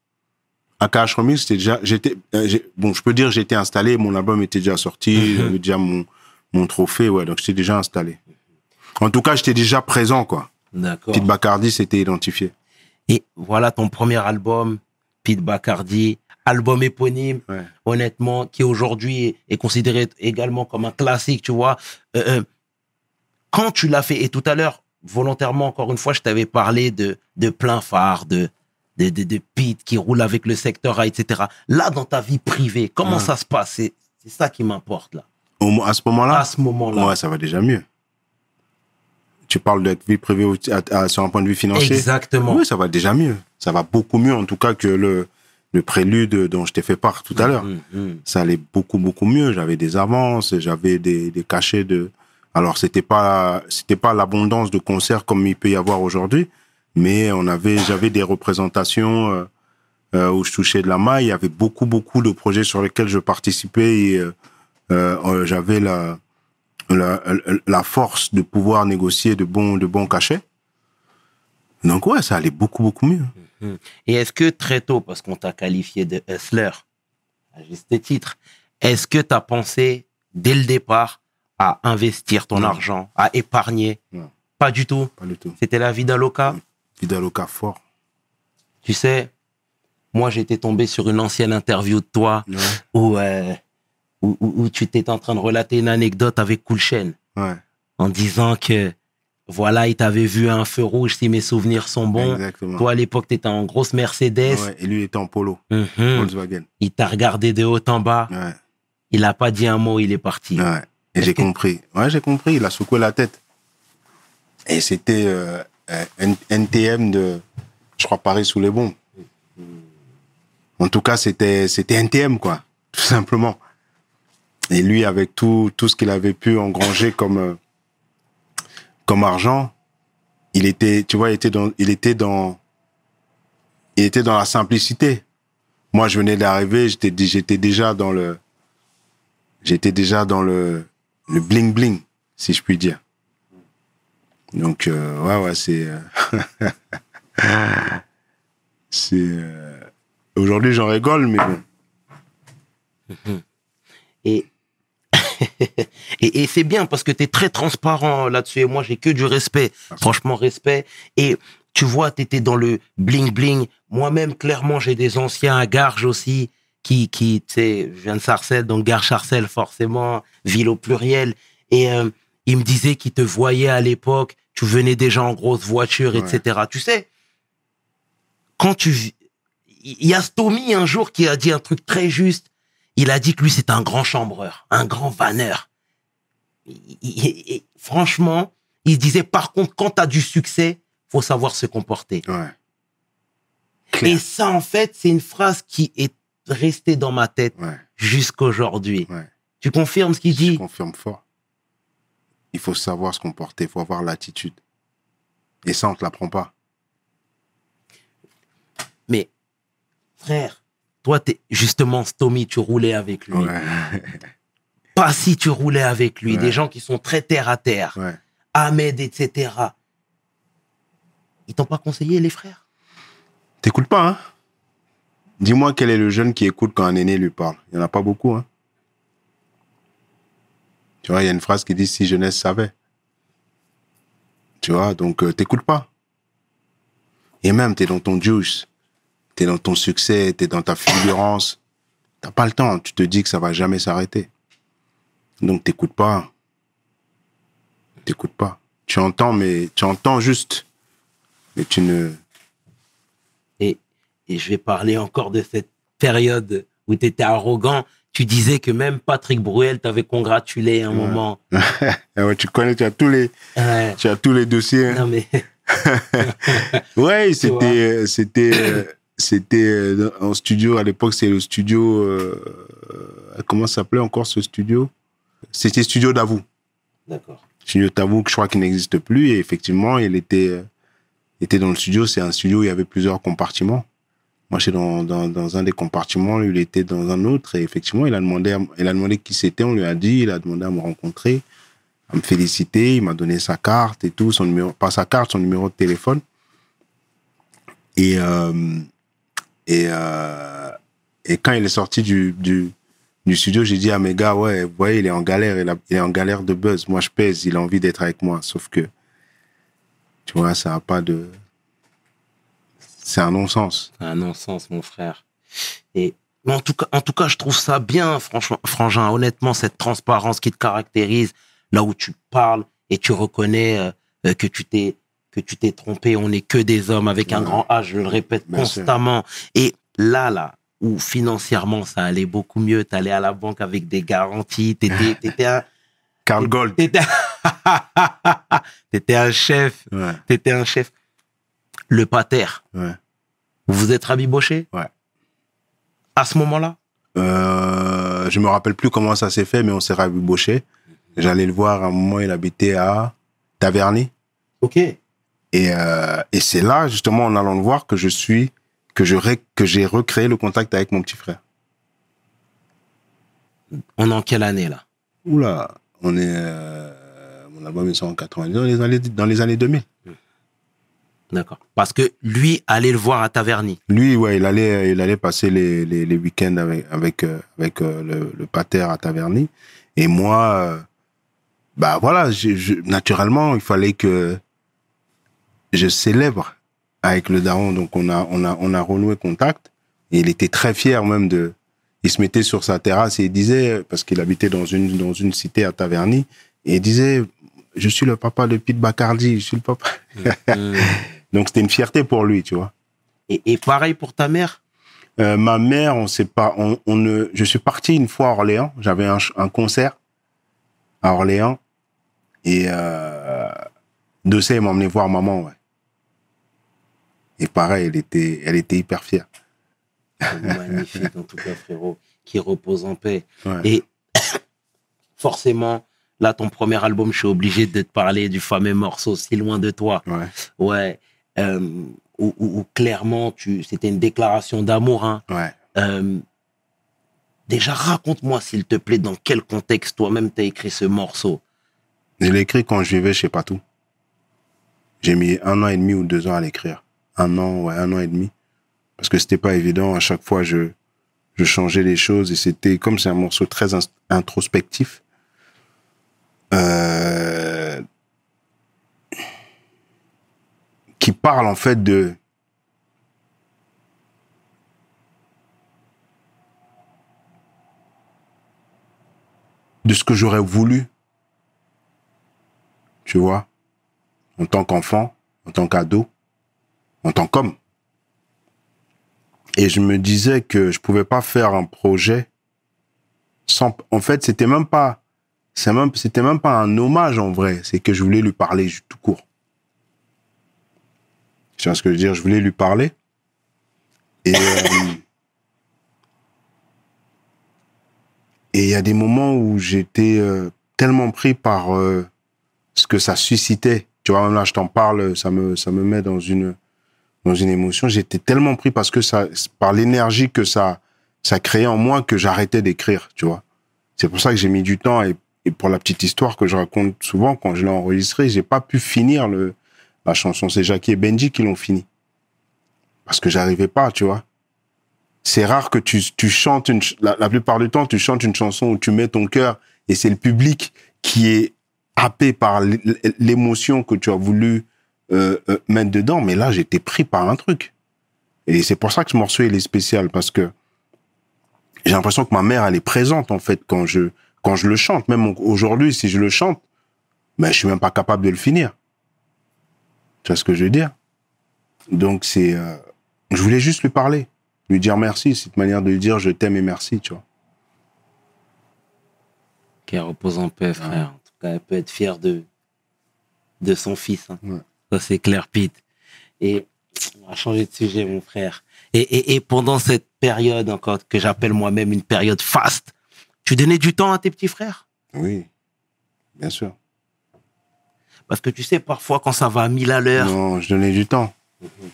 AKH Remix, c'était déjà, j'étais, euh, bon, je peux dire, j'étais installé, mon album était déjà sorti, j'avais déjà mon, mon trophée, ouais, donc j'étais déjà installé. En tout cas, j'étais déjà présent, quoi. D'accord. Pete Bacardi s'était identifié. Et voilà ton premier album, Pete Bacardi, album éponyme, Ouais. honnêtement, qui aujourd'hui est, considéré également comme un classique, tu vois. Euh, euh, quand tu l'as fait, et tout à l'heure, volontairement, encore une fois, je t'avais parlé de, de plein phare, de, de, de, de Pete qui roule avec le secteur A, etc. Là, dans ta vie privée, comment Ah. ça se passe? C'est c'est ça qui m'importe, là. Au à ce moment-là, À ce moment-là. ouais, ça va déjà mieux. Tu parles de vie privée au- à- à- sur un point de vue financier? Exactement. Oui, ça va déjà mieux. Ça va beaucoup mieux, en tout cas, que le, le prélude dont je t'ai fait part tout à l'heure. Mhm, mhm. ça allait beaucoup beaucoup mieux j'avais des avances j'avais des, des cachets de alors c'était pas c'était pas l'abondance de concerts comme il peut y avoir aujourd'hui mais on avait j'avais des représentations euh, euh, où je touchais de la maille il y avait beaucoup beaucoup de projets sur lesquels je participais et euh, euh, euh, j'avais la, la la force de pouvoir négocier de bons de bons cachets donc ouais ça allait beaucoup beaucoup mieux Et est-ce que très tôt, parce qu'on t'a qualifié de hustler, à juste titre, est-ce que tu as pensé dès le départ à investir ton Non. argent, à épargner? Non. Pas du tout. pas du tout C'était la vie d'Aloca? Vidaloka fort Tu sais, moi j'étais tombé sur une ancienne interview de toi ouais où, euh, où, où- où tu étais en train de relater une anecdote avec Coolchen ouais en disant que voilà, il t'avait vu un feu rouge si mes souvenirs sont bons. exactement Toi à l'époque, tu étais en grosse Mercedes. Ouais, et lui il était en polo, Mhm. Volkswagen. Il t'a regardé de haut en bas. Ouais, Il n'a pas dit un mot, il est parti. ouais. Et j'ai que- compris. Ouais, j'ai compris. Il a secoué la tête. Et c'était euh, NTM de, je crois, Paris sous les bombes. En tout cas, c'était c'était NTM, quoi. Tout simplement. Et lui, avec tout, tout ce qu'il avait pu engranger comme, euh, comme argent, il était, tu vois, il était dans, il était dans, il était dans la simplicité. Moi, je venais d'arriver, j'étais, j'étais déjà dans le, j'étais déjà dans le, le bling bling, si je puis dire. Donc, euh, ouais, ouais, c'est, euh, c'est, euh, aujourd'hui, j'en rigole, mais bon. Et, et, et c'est bien parce que tu es très transparent là-dessus. Et moi, j'ai que du respect. Franchement, respect. Et tu vois, tu étais dans le bling-bling. Moi-même, clairement, j'ai des anciens à Garges aussi qui, qui tu sais, je viens de Sarcelles, donc Garges-Sarcelles, forcément, ville au pluriel. Et euh, ils me disaient qu'ils te voyaient à l'époque. Tu venais déjà en grosse voiture, Ouais. etc. Tu sais, quand tu... Il y a Stomy un jour qui a dit un truc très juste. Il a dit que lui, c'est un grand chambreur, un grand vanneur. Franchement, il disait, par contre, quand tu as du succès, faut savoir se comporter. Ouais. Et ça, en fait, c'est une phrase qui est restée dans ma tête Ouais, jusqu'aujourd'hui. ouais. Tu confirmes ce qu'il Je dit? confirme fort. Il faut savoir se comporter, il faut avoir l'attitude. Et ça, on te l'apprend pas. Mais, frère, toi, t'es, justement, Stomy, tu roulais avec lui. Ouais, Pas si tu roulais avec lui. Ouais. Des gens qui sont très terre à terre. ouais. Ahmed, etc. Ils t'ont pas conseillé, les frères? T'écoutes pas, hein? Dis-moi quel est le jeune qui écoute quand un aîné lui parle. Il y en a pas beaucoup, hein Tu vois, il y a une phrase qui dit si jeunesse savait. Tu vois, donc euh, t'écoutes pas. Et même, t'es dans ton juice, t'es dans ton succès, t'es dans ta fulgurance. T'as pas le temps. Tu te dis que ça va jamais s'arrêter. Donc, t'écoutes pas. T'écoutes pas. Tu entends, mais tu entends juste. Mais tu ne. Et, et je vais parler encore de cette période où tu étais arrogant. Tu disais que même Patrick Bruel t'avait congratulé un moment. Ouais, tu connais, tu as tous les, Ouais. tu as tous les dossiers. Non, mais Ouais, c'était, c'était, c'était euh, en studio. À l'époque, c'est le studio. euh, euh, comment ça s'appelait encore ce studio? C'était Studio Davou. D'accord. Studio Davou, que je crois qu'il n'existe plus. Et effectivement, il était, euh, était dans le studio. C'est un studio où il y avait plusieurs compartiments. Moi, j'étais dans, dans, dans un des compartiments. Lui, il était dans un autre. Et effectivement, il a demandé, à- il a demandé qui c'était. On lui a dit. Il a demandé à me rencontrer, à me féliciter. Il m'a donné sa carte et tout, son numéro, pas sa carte, son numéro de téléphone. Et, euh, et, euh, et quand il est sorti du, du, studio, j'ai dit à mes gars, ouais, vous voyez, il est en galère, il, est en galère de buzz. Moi, je pèse, il a envie d'être avec moi. Sauf que, tu vois, ça n'a pas de. C'est un non-sens. Un non-sens, mon frère. Et mais en tout cas, en tout cas, je trouve ça bien, franchement, Frangin. Honnêtement, cette transparence qui te caractérise, là où tu parles et tu reconnais euh, euh, que tu t'es que tu t'es trompé. On n'est que des hommes avec un grand H. Je le répète Bien sûr. constamment. Et là, là, où financièrement ça allait beaucoup mieux, t'allais à la banque avec des garanties. T'étais, t'étais un, Carl Gold. t'étais, t'étais un chef. Ouais, T'étais un chef. Le pater. ouais. Vous vous êtes rabiboché? Ouais. À ce moment-là? Euh, je me rappelle plus comment ça s'est fait, mais on s'est rabiboché. J'allais le voir à un moment, il habitait à Taverny. Ok. Et, euh, et c'est là, justement, en allant le voir, que je suis, que je ré- que j'ai recréé le contact avec mon petit frère. On est en quelle année là? Oula, on est, euh, mon album est en 90, dans les années, dans les années 2000. D'accord. Parce que lui allait le voir à Taverny. Lui, ouais, il allait, il allait passer les, les, les week-ends avec, avec, euh, avec euh, le, le pater à Taverny. Et moi, bah voilà, je, je- naturellement, il fallait que je célèbre avec le daron. Donc, on a, on a, on a renoué contact. Et il était très fier même de. Il se mettait sur sa terrasse et il disait, parce qu'il habitait dans une, dans une cité à Taverny, et il disait Je suis le papa de Pete Bacardi, je suis le papa. Hmm. Donc, c'était une fierté pour lui, tu vois. et, et pareil pour ta mère? Euh, ma mère, on sait pas. On, je suis parti une fois à Orléans. J'avais un concert à Orléans et euh, Dessay m'a emmené voir maman. Ouais. Et pareil, elle était, elle était hyper fière. Magnifique en tout cas, frérot. Qui repose en paix. Ouais. Et forcément, là, ton premier album, je suis obligé de te parler du fameux morceau Si loin de toi. Ouais, Ouais. Euh, où, où- où clairement, tu, c'était une déclaration d'amour. Hein. ouais. Euh, déjà, raconte-moi, s'il te plaît, dans quel contexte toi-même t'as écrit ce morceau. Je l'ai écrit quand je vivais chez Patou. J'ai mis un an et demi ou deux ans à l'écrire. Un an, ouais, un an et demi. Parce que c'était pas évident. À chaque fois, je, je changeais les choses et c'était, comme c'est un morceau très introspectif, euh, qui parle en fait de, de ce que j'aurais voulu tu vois, en tant qu'enfant, en tant qu'ado, en tant qu'homme. Et je me disais que je pouvais pas faire un projet sans. En fait, c'était même pas, c'est même, c'était même pas un hommage en vrai. C'est que je voulais lui parler tout court. Tu vois ce que je veux dire? Je voulais lui parler. Et euh, et il y a des moments où j'étais euh, tellement pris par euh, ce que ça suscitait. Tu vois, même là, je t'en parle, ça me, ça me met dans une, dans une émotion. J'étais tellement pris parce que ça, par l'énergie que ça, ça créait en moi que j'arrêtais d'écrire, tu vois. C'est pour ça que j'ai mis du temps et, pour la petite histoire que je raconte souvent, quand je l'ai enregistré, j'ai pas pu finir le, la chanson. C'est Jackie et Benji qui l'ont fini. Parce que j'arrivais pas, tu vois. C'est rare que tu, tu chantes une, la, la plupart du temps, tu chantes une chanson où tu mets ton cœur et c'est le public qui est happé par l'émotion que tu as voulu euh, euh, mettre dedans. Mais là, j'étais pris par un truc. Et c'est pour ça que ce morceau, il est spécial parce que j'ai l'impression que ma mère, elle est présente, en fait, quand je, quand je le chante, même aujourd'hui, si je le chante, ben, je suis même pas capable de le finir. Tu vois ce que je veux dire? Donc, c'est. euh, je voulais juste lui parler, lui dire merci. C'est une manière de lui dire je t'aime et merci, tu vois. Qui repose en paix, frère. En tout cas, elle peut être fière de, de son fils. hein. Ouais. Ça, c'est clair, Pete. Et on va changer de sujet, mon frère. Et, et, et pendant cette période, encore, que j'appelle moi-même une période faste, tu donnais du temps à tes petits frères? Oui, bien sûr. Parce que tu sais, parfois, quand ça va à mille à l'heure, Non, je donnais du temps.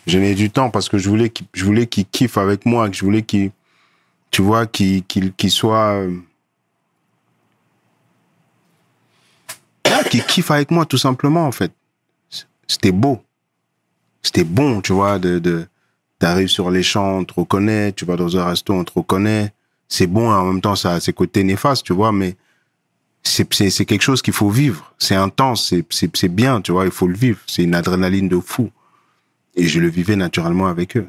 Je donnais du temps parce que je voulais qu'il, je voulais qu'il kiffe avec moi, que je voulais qu'il, tu vois, qu'il, qu'il, qu'il soit, euh, ah, qu'il kiffe avec moi tout simplement en fait. C'était beau, c'était bon, tu vois, de, de, t'arrives sur les champs, on te reconnaît, tu vas dans un resto, on te reconnaît. C'est bon, en même temps, ça a ses côtés néfastes, tu vois, mais c'est, c'est, c'est quelque chose qu'il faut vivre. C'est intense, c'est, c'est, c'est bien, tu vois, il faut le vivre. C'est une adrénaline de fou. Et je le vivais naturellement avec eux.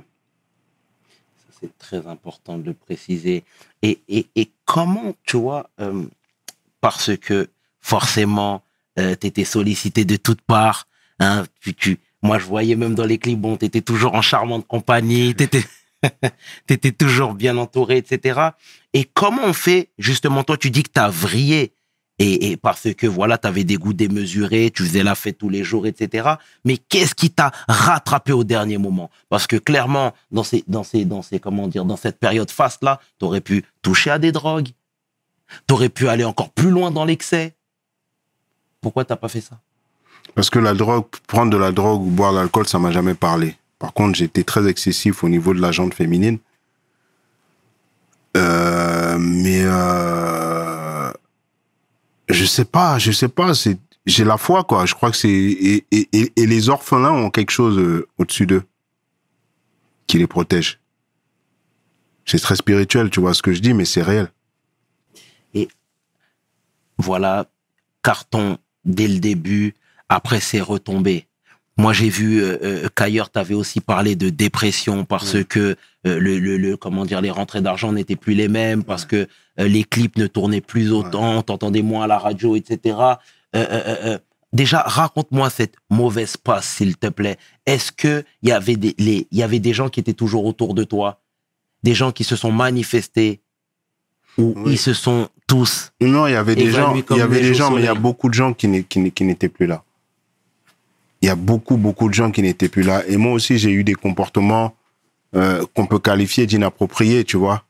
c'est très important de le préciser. Et, et, et comment, tu vois, euh, parce que forcément, tu étais sollicité de toutes parts. Hein, tu, tu, moi, je voyais même dans les clips, bon, tu étais toujours en charmante compagnie, tu étais, toujours bien entouré, etc. Et comment on fait, justement, toi, tu dis que tu as vrillé. Et, et parce que voilà, tu avais des goûts démesurés, tu faisais la fête tous les jours, etc. Mais qu'est-ce qui t'a rattrapé au dernier moment? Parce que clairement, dans ces, dans ces, dans ces, comment dire, dans cette période faste là, t'aurais pu toucher à des drogues, t'aurais pu aller encore plus loin dans l'excès. Pourquoi t'as pas fait ça? Parce que la drogue, prendre de la drogue ou boire de l'alcool, ça m'a jamais parlé. Par contre, j'étais très excessif au niveau de la jante féminine. Euh, mais euh, je sais pas, je sais pas. C'est j'ai la foi quoi. Je crois que c'est et, et, et, et les orphelins ont quelque chose euh, au-dessus d'eux qui les protège. C'est très spirituel, tu vois ce que je dis, mais c'est réel. Voilà, carton dès le début. Après, c'est retombé. Moi, j'ai vu euh, euh, qu'ailleurs, tu avais aussi parlé de dépression parce Ouais. que euh, le, le, le- comment dire, les rentrées d'argent n'étaient plus les mêmes, parce que euh, les clips ne tournaient plus autant, t'entendais moins à la radio, etc. Déjà, raconte-moi cette mauvaise passe, s'il te plaît. Est-ce que il y avait des, les, il y avait des gens qui étaient toujours autour de toi, des gens qui se sont manifestés, ou Oui. ils se sont tous Non, il y avait des gens, il y avait des gens, mais il y a beaucoup de gens qui n'étaient plus là. Il y a beaucoup, beaucoup de gens qui n'étaient plus là. Et moi aussi, j'ai eu des comportements euh, qu'on peut qualifier d'inappropriés, tu vois,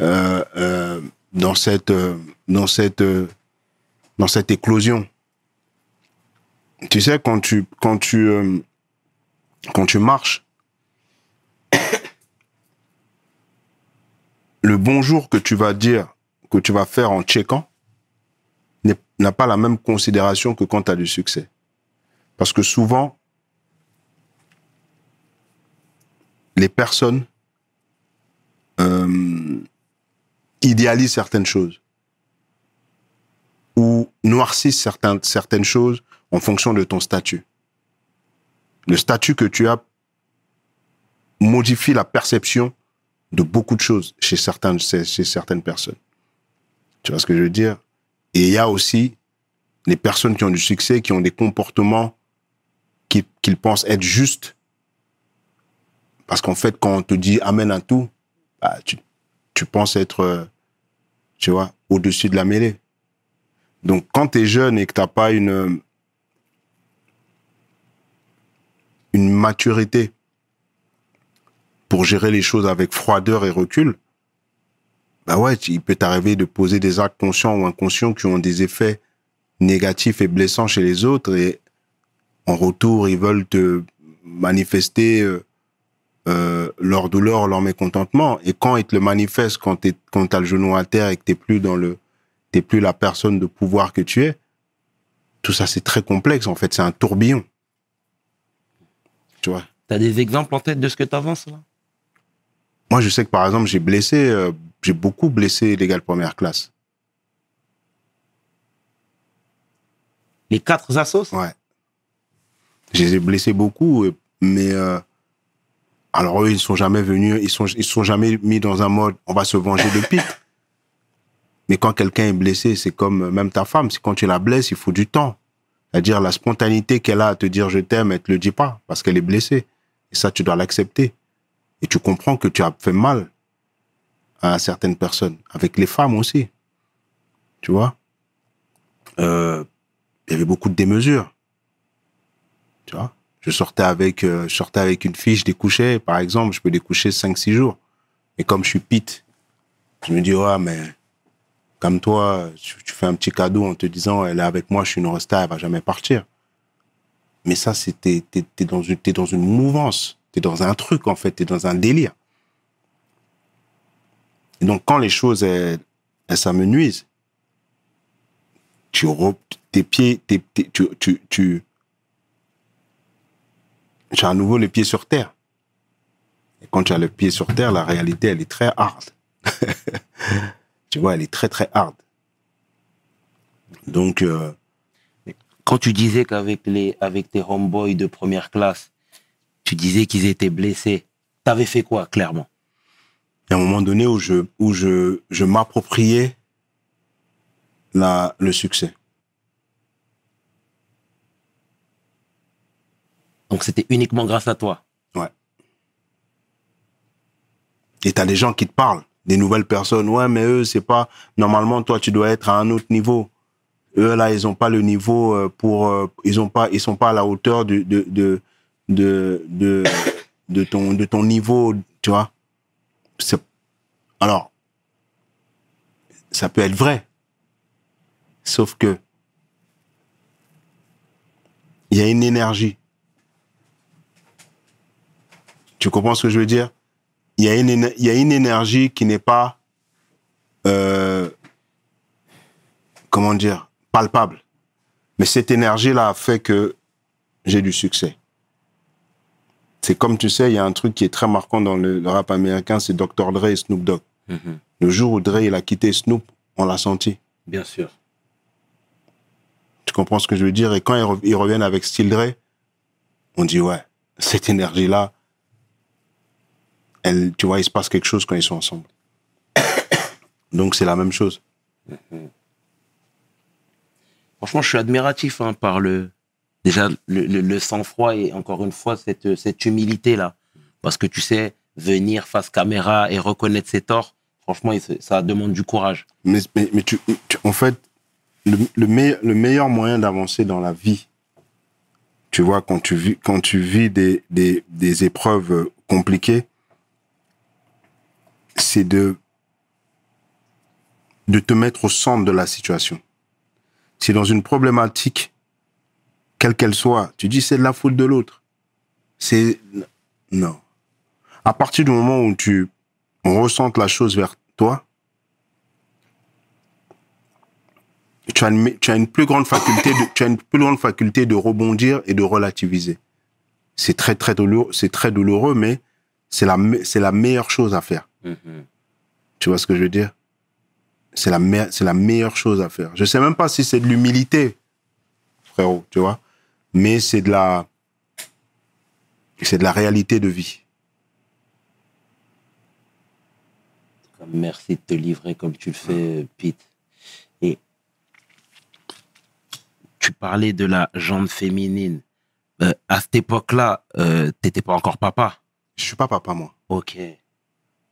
euh, euh, dans cette, euh, dans cette, euh, dans cette éclosion. Tu sais, quand tu, quand tu, euh, quand tu marches, le bonjour que tu vas dire, que tu vas faire en checkant, n'a pas la même considération que quand tu as du succès. Parce que souvent, les personnes euh, idéalisent certaines choses ou noircissent certaines, certaines choses en fonction de ton statut. Le statut que tu as modifie la perception de beaucoup de choses chez, certains, chez certaines personnes. Tu vois ce que je veux dire? Et il y a aussi les personnes qui ont du succès, qui ont des comportements qui- qu'ils pensent être justes. Parce qu'en fait, quand on te dit amène un tout, bah, tu, tu penses être, euh, tu vois, au-dessus de la mêlée. Donc, quand tu es jeune et que tu n'as pas une, une maturité pour gérer les choses avec froideur et recul, bah ouais, il peut t'arriver de poser des actes conscients ou inconscients qui ont des effets négatifs et blessants chez les autres et en retour, ils veulent te manifester euh, euh, leur douleur, leur mécontentement. Et quand ils te le manifestent, quand tu as le genou à terre et que t'es plus dans le, t'es plus la personne de pouvoir que tu es, tout ça c'est très complexe en fait, c'est un tourbillon. Tu vois? T'as des exemples en tête de ce que t'avances là? Moi, je sais que par exemple, j'ai blessé, euh, j'ai beaucoup blessé l'égal première classe. Les quatre assos? Ouais. Je les ai blessés beaucoup, euh, mais euh, alors eux, ils sont jamais venus, ils sont, ils sont jamais mis dans un mode, on va se venger de Pete. Mais quand quelqu'un est blessé, c'est comme euh, même ta femme, c'est quand tu la blesses, il faut du temps. C'est-à-dire la spontanéité qu'elle a à te dire je t'aime, elle te le dit pas parce qu'elle est blessée. Et ça, tu dois l'accepter. Et tu comprends que tu as fait mal à certaines personnes, avec les femmes aussi. Tu vois? Euh, Il y avait beaucoup de démesures. Je sortais avec, euh, sortais avec une fille, je découchais, par exemple, je peux découcher 5-6 jours. Et comme je suis pite, je me dis, ouais, mais comme toi, tu, fais un petit cadeau en te disant, elle est avec moi, je suis une resta, elle va jamais partir. Mais ça, c'est, t'es, dans une, t'es dans une mouvance. T'es dans un truc, en fait. T'es dans un délire. Et donc, quand les choses, elles, elles s'amenuisent, tu, tes pieds, tu, tu as à nouveau les pieds sur terre. Et quand tu as le pied sur terre, la réalité, elle est très hard. tu vois, elle est très, très hard. Donc, euh, Quand tu disais qu'avec les, avec tes homeboys de première classe, tu disais qu'ils étaient blessés, t'avais fait quoi, clairement? Il y a un moment donné où je, où je, je m'appropriais la, le succès. Donc c'était uniquement grâce à toi. Ouais. Et t'as des gens qui te parlent, des nouvelles personnes. Ouais, mais eux, c'est pas. Normalement, toi, tu dois être à un autre niveau. Eux, là, ils ont pas le niveau euh, pour. euh, Ils ont pas. Ils sont pas à la hauteur de de de de de, ton de ton niveau. Tu vois. Alors, ça peut être vrai. Sauf que il y a une énergie tu comprends ce que je veux dire? Il y, a une, il y a une énergie qui n'est pas, euh, comment dire, palpable. Mais cette énergie-là a fait que j'ai du succès. C'est comme tu sais, il y a un truc qui est très marquant dans le, le rap américain, c'est Dr. Dre et Snoop Dogg. Le jour où Dre il a quitté Snoop, on l'a senti. Bien sûr. Tu comprends ce que je veux dire? Et quand ils, re- ils reviennent avec Still Dre, on dit ouais, cette énergie-là, elle, tu vois, il se passe quelque chose quand ils sont ensemble. Donc c'est la même chose. Franchement, je suis admiratif hein, par le déjà le, le- le sang-froid et encore une fois cette, cette humilité-là. Parce que tu sais, venir face caméra et reconnaître ses torts, franchement, ça demande du courage. Mais, mais, mais tu, tu- en fait, le, le, meille- le meilleur moyen d'avancer dans la vie, tu vois, quand tu vis, quand tu vis des, des, des épreuves euh, compliquées, c'est de, de te mettre au centre de la situation. Si dans une problématique, quelle qu'elle soit, tu dis c'est de la faute de l'autre. C'est, non. À partir du moment où tu ressentes la chose vers toi, tu as une, tu as une plus grande faculté de, tu as une plus grande faculté de rebondir et de relativiser. C'est très, très douloureux, c'est très douloureux, mais c'est la, c'est la meilleure chose à faire. Tu vois ce que je veux dire? C'est la, me- c'est la meilleure chose à faire. Je sais même pas si c'est de l'humilité, frérot, tu vois, mais c'est de la, c'est de la réalité de vie. Merci de te livrer comme tu le fais, Pete. Et tu parlais de la jante féminine. Euh, à cette époque-là, euh, t'étais pas encore papa. Je suis pas papa, moi, Ok.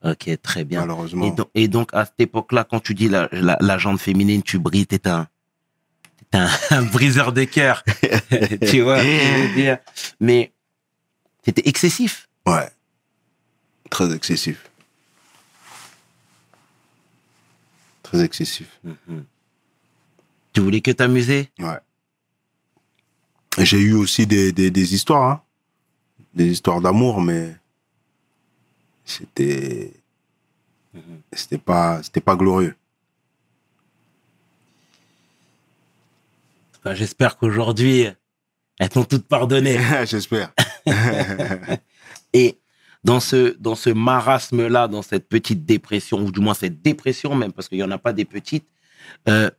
Ok, très bien. malheureusement. Et donc, et donc, à cette époque-là, quand tu dis la, la, la jante féminine, tu brilles, t'es un, t'es un, un briseur de cœur. tu vois ce que je veux dire? Mais t'étais excessif. Ouais. Très excessif. Très excessif. Tu voulais que t'amuser? Ouais. J'ai eu aussi des, des, des histoires, hein. Des histoires d'amour, mais c'était, c'était pas, c'était pas glorieux. Enfin, J'espère qu'aujourd'hui, elles t'ont toutes pardonné. J'espère. Et dans ce, dans ce marasme-là, dans cette petite dépression, ou du moins cette dépression même, parce qu'il n'y en a pas des petites, euh,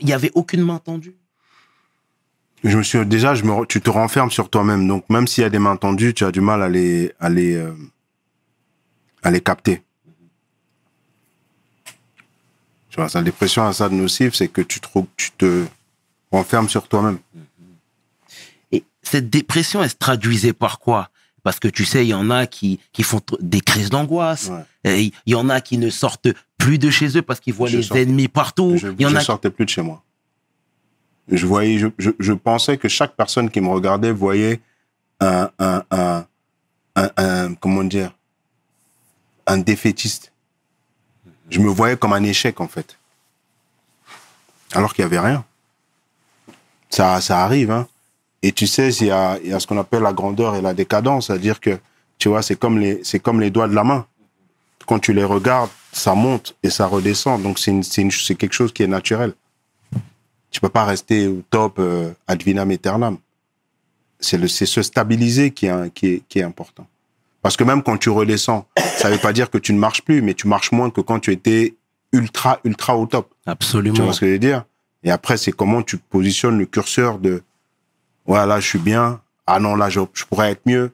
il n'y avait aucune main tendue. Je me suis, déjà, je me, tu te renfermes sur toi-même. Donc, même s'il y a des mains tendues, tu as du mal à les, à les, euh, à les capter. Tu vois, la dépression à un stade nocif, c'est que tu te, tu te renfermes sur toi-même. Et cette dépression, elle se traduisait par quoi? Parce que tu sais, il y en a qui, qui font des crises d'angoisse. Ouais. Il y en a qui ne sortent plus de chez eux parce qu'ils voient Je les ennemis partout. Je, y en je a sortais plus de chez moi. Je voyais, je, pensais que chaque personne qui me regardait voyait un, un, un, comment dire, un défaitiste. Je me voyais comme un échec, en fait. Alors qu'il y avait rien. Ça, ça arrive, hein. Et tu sais, il y a, y a ce qu'on appelle la grandeur et la décadence, c'est-à-dire que, tu vois, c'est comme les, c'est comme les doigts de la main quand tu les regardes, ça monte et ça redescend. Donc, c'est quelque chose qui est naturel. Tu peux pas rester au top euh, ad vinam aeternam. C'est le- c'est se stabiliser qui est, qui, est, qui est important. Parce que même quand tu redescends, ça veut pas dire que tu ne marches plus, mais tu marches moins que quand tu étais ultra, ultra au top. Tu Absolument. vois ce que je veux dire? Et après, c'est comment tu positionnes le curseur de ouais, là, je suis bien. Ah non, là, je, je pourrais être mieux.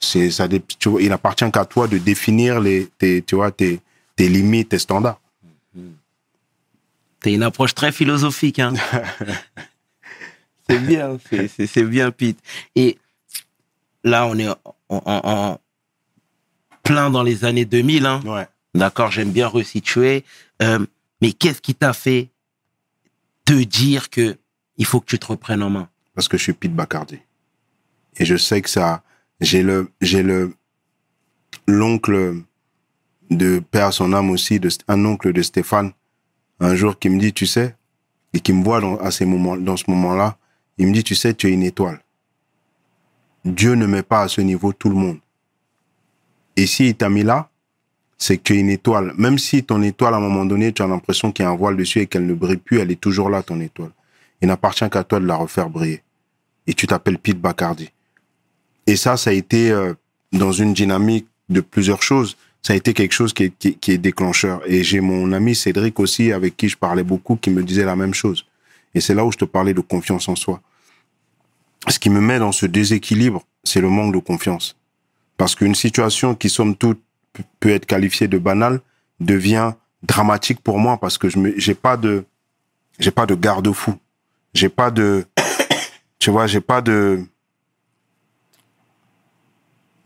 C'est ça. tu vois, il appartient qu'à toi de définir les, tes, tu vois, tes, tes limites, tes standards. C'est une approche très philosophique. Hein. c'est bien, c'est- bien, Pete. Et là, on est en, en- en plein dans les années 2000. Hein. Ouais. D'accord, j'aime bien resituer. Euh, mais qu'est-ce qui t'a fait te dire que il faut que tu te reprennes en main? Parce que je suis Pete Bacardi. Et je sais que ça, j'ai le, j'ai le, l'oncle de père à son âme aussi, de, un oncle de Stéphane, un jour qui me dit, tu sais, et qui me voit dans, à dans ce moment-là, il me dit, tu sais, tu es une étoile. Dieu ne met pas à ce niveau tout le monde. Et s'il t'a mis là, c'est que tu es une étoile. Même si ton étoile, à un moment donné, tu as l'impression qu'il y a un voile dessus et qu'elle ne brille plus, elle est toujours là, ton étoile. Il n'appartient qu'à toi de la refaire briller. Et tu t'appelles Pete Bacardi. Et ça, ça a été euh, dans une dynamique de plusieurs choses. Ça a été quelque chose qui est, déclencheur. Et j'ai mon ami Cédric aussi, avec qui je parlais beaucoup, qui me disait la même chose. Et c'est là où je te parlais de confiance en soi. Ce qui me met dans ce déséquilibre, c'est le manque de confiance. Parce qu'une situation qui, somme toute, peut être qualifiée de banale, devient dramatique pour moi parce que je me, j'ai pas de, j'ai pas de garde-fou. J'ai pas de, tu vois, j'ai pas de,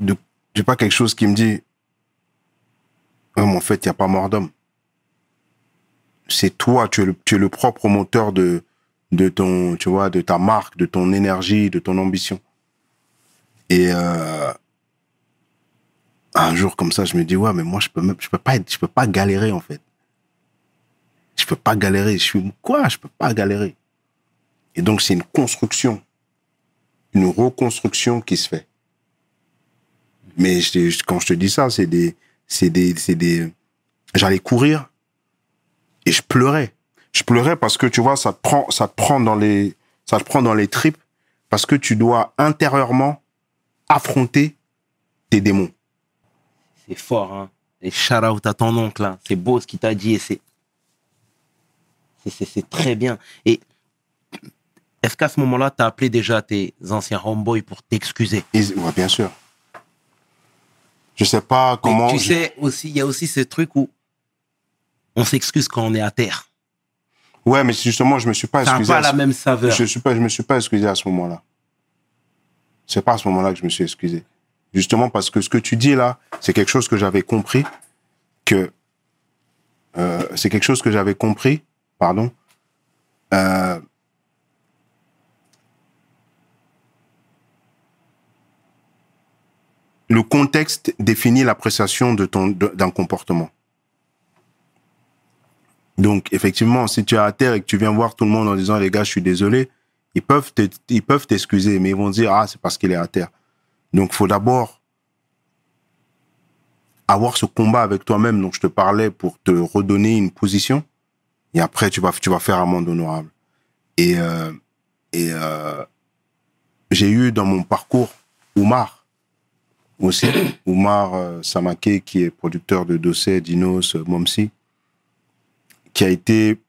de, j'ai pas quelque chose qui me dit, mais en fait, il y a pas mort d'homme. C'est toi, tu es le, propre moteur de, de ton, tu vois, de ta marque, de ton énergie, de ton ambition. Et euh, un jour comme ça, je me dis ouais, mais moi je peux même, je peux pas être, je peux pas galérer en fait. Je peux pas galérer. Je suis quoi? Je peux pas galérer. Et donc c'est une construction, une reconstruction qui se fait. Mais quand je te dis ça, c'est des, c'est des, c'est des. J'allais courir et je pleurais. Je pleurais parce que tu vois, ça te prend, ça te prend dans les, ça te prend dans les tripes parce que tu dois intérieurement affronter tes démons. C'est fort, hein. Et shout out à ton oncle, hein. C'est beau ce qu'il t'a dit et c'est. c'est- très bien. Et est-ce qu'à ce moment-là, tu as appelé déjà tes anciens homeboys pour t'excuser? Ouais, bien sûr. Je sais pas Mais comment. Tu je- sais, aussi, il y a aussi ce truc où on s'excuse quand on est à terre. Ouais, mais justement, je me suis pas Ça excusé. pas à la ce- même saveur. Je suis pas, je me suis pas excusé à ce moment-là. C'est pas à ce moment-là que je me suis excusé. Justement parce que ce que tu dis là, c'est quelque chose que j'avais compris que euh, c'est quelque chose que j'avais compris, pardon. Euh, le contexte définit l'appréciation de ton d'un comportement. Donc, effectivement, si tu es à terre et que tu viens voir tout le monde en disant, les gars, je suis désolé, ils peuvent ils peuvent t'excuser, mais ils vont dire, ah, c'est parce qu'il est à terre. Donc, faut d'abord avoir ce combat avec toi-même dont je te parlais pour te redonner une position. Et après, tu vas, tu vas faire amende honorable. Et, euh, et euh, j'ai eu dans mon parcours Oumar aussi. Oumar euh, Samake, qui est producteur de Dossé, Dinos, euh, Momsi qui a été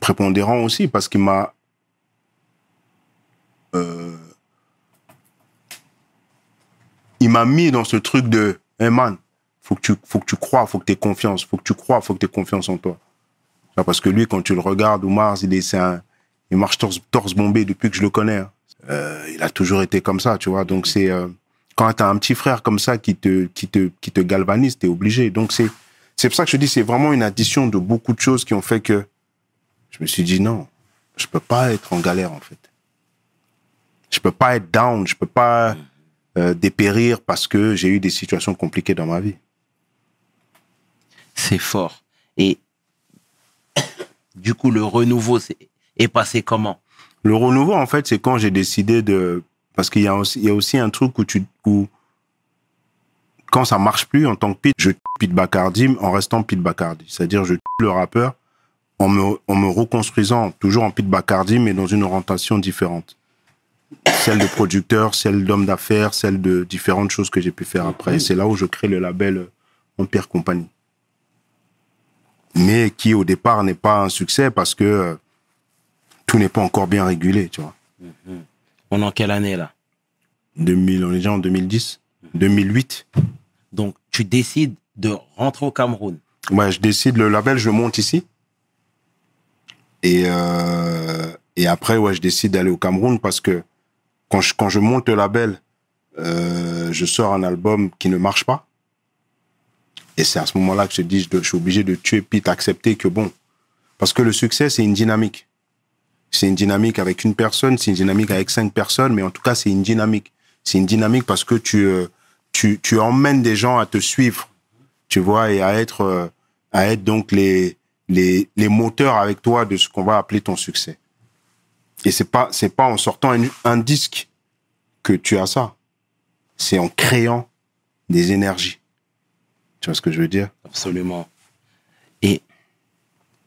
prépondérant aussi parce qu'il m'a euh, il m'a mis dans ce truc de hey man faut que tu faut que tu crois faut que tu aies confiance faut que tu crois faut que tu aies confiance en toi Parce que lui, quand tu le regardes, Oumar, il, est, il marche torse, torse bombé depuis que je le connais. hein. Il a toujours été comme ça, tu vois. Donc, c'est quand tu as un petit frère comme ça qui te, qui te, qui te galvanise, tu es obligé. Donc, c'est, c'est pour ça que je dis, c'est vraiment une addition de beaucoup de choses qui ont fait que je me suis dit, non, je peux pas être en galère, en fait. Je peux pas être down, je peux pas euh, dépérir parce que j'ai eu des situations compliquées dans ma vie. C'est fort. Et du coup, le renouveau c'est- est passé comment? Le renouveau, en fait, c'est quand j'ai décidé de. Parce qu'il y, a aussi- il y a aussi un truc où tu. Où, quand ça marche plus en tant que Pete, je tue Pete Bacardi en restant Pete Bacardi. C'est-à-dire, je le rappeur en me, en me reconstruisant toujours en Pete Bacardi, mais dans une orientation différente. Celle de producteur, celle d'homme d'affaires, celle de différentes choses que j'ai pu faire après. C'est là où je crée le label Empire Company. Mais qui, au départ, n'est pas un succès parce que euh, tout n'est pas encore bien régulé, tu vois. On est en quelle année là? 2000, on est déjà en 2010, 2008. Donc, tu décides de rentrer au Cameroun? Ouais, je décide, le label, je monte ici. Et, euh, et après, ouais, je décide d'aller au Cameroun parce que quand je, quand je monte le label, euh, je sors un album qui ne marche pas. Et c'est à ce moment-là que je dis, je, je suis obligé de tuer Pete, accepter que bon. Parce que le succès, c'est une dynamique. C'est une dynamique avec une personne, c'est une dynamique avec cinq personnes, mais en tout cas, c'est une dynamique. C'est une dynamique parce que tu, euh, tu, tu emmènes des gens à te suivre, tu vois, et à être, euh, à être donc les, les, les moteurs avec toi de ce qu'on va appeler ton succès. Et c'est pas, c'est pas en sortant un, un disque que tu as ça. C'est en créant des énergies. Tu vois ce que je veux dire? Absolument.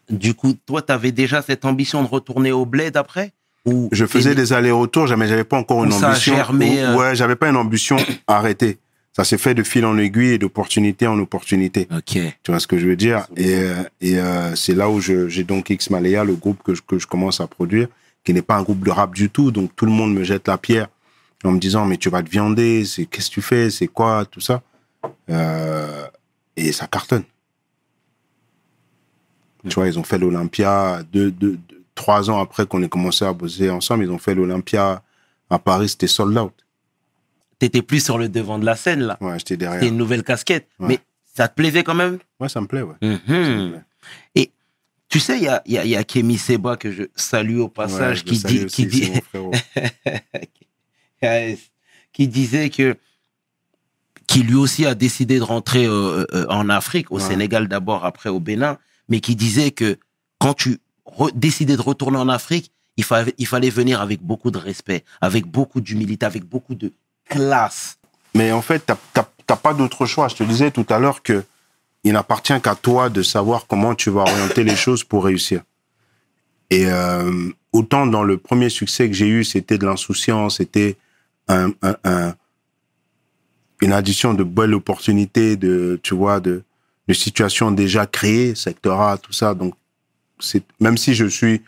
Du coup, toi, tu avais déjà cette ambition de retourner au bled après? Ou Je faisais des allers-retours, jamais j'avais pas encore une ça a ambition. germé, Ou- euh? Ouais, j'avais pas une ambition arrêtée. Ça s'est fait de fil en aiguille et d'opportunité en opportunité. Ok. Tu vois ce que je veux dire? Et, euh, et euh, c'est là où je- j'ai donc X Malaya, le groupe que je, que je commence à produire, qui n'est pas un groupe de rap du tout. Donc tout le monde me jette la pierre en me disant mais tu vas te viander, c'est qu'est-ce que tu fais, c'est quoi, tout ça. Euh, et ça cartonne. Tu vois, ils ont fait l'Olympia deux, deux, deux- trois ans après qu'on ait commencé à bosser ensemble. Ils ont fait l'Olympia à Paris, c'était sold out. T'étais plus sur le devant de la scène là. Ouais, j'étais derrière. C'était une nouvelle casquette. Ouais. Mais ça te plaisait quand même? Ouais, ça me plaît, ouais. Mhm. Ça me plaît. Et tu sais, il y a, y, a, y a Kémy Seba que je salue au passage qui, dit, aussi, qui, dit, qui disait que qui lui aussi a décidé de rentrer euh, euh, en Afrique, au Ouais. Sénégal d'abord, après au Bénin, mais qui disait que quand tu décidais de retourner en Afrique, il, fa- il fallait venir avec beaucoup de respect, avec beaucoup d'humilité, avec beaucoup de classe. Mais en fait, t'as- pas d'autre choix. Je te disais tout à l'heure que il n'appartient qu'à toi de savoir comment tu vas orienter les choses pour réussir. Et euh, autant dans le premier succès que j'ai eu, c'était de l'insouciance, c'était un, un- un- une addition de belles opportunités, de tu vois, de, de situations déjà créées, secteur A, tout ça. Donc, c'est même si je suis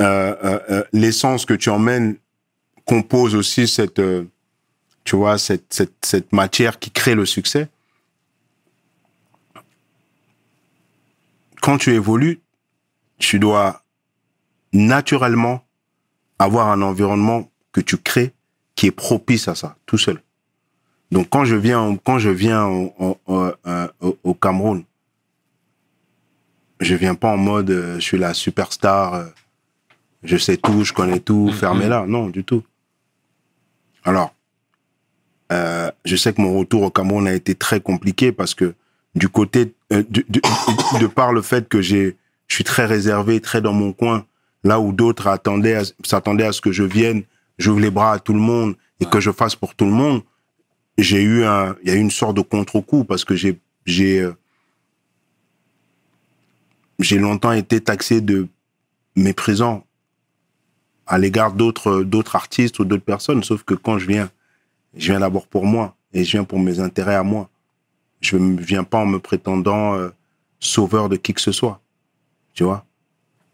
euh, euh, euh, l'essence que tu emmènes compose aussi cette euh, tu vois, cette, cette, cette matière qui crée le succès. Quand tu évolues, tu dois naturellement avoir un environnement que tu crées qui est propice à ça, tout seul. Donc quand je viens, quand je viens au, au- au- euh, au- Cameroun, je viens pas en mode euh, je suis la superstar, euh, je sais tout, je connais tout, fermez-la. Non, du tout. Alors, euh, je sais que mon retour au Cameroun a été très compliqué parce que du côté, de, par le fait que j'ai, je suis très réservé, très dans mon coin, là où d'autres attendaient, s'attendaient à ce que je vienne, j'ouvre les bras à tout le monde et que je fasse pour tout le monde. J'ai eu un, il y a eu une sorte de contre-coup parce que j'ai, j'ai, euh, j'ai longtemps été taxé de méprisant à l'égard d'autres, d'autres artistes ou d'autres personnes, sauf que quand je viens je viens d'abord pour moi et je viens pour mes intérêts à moi. Je ne viens pas en me prétendant euh, sauveur de qui que ce soit. Tu vois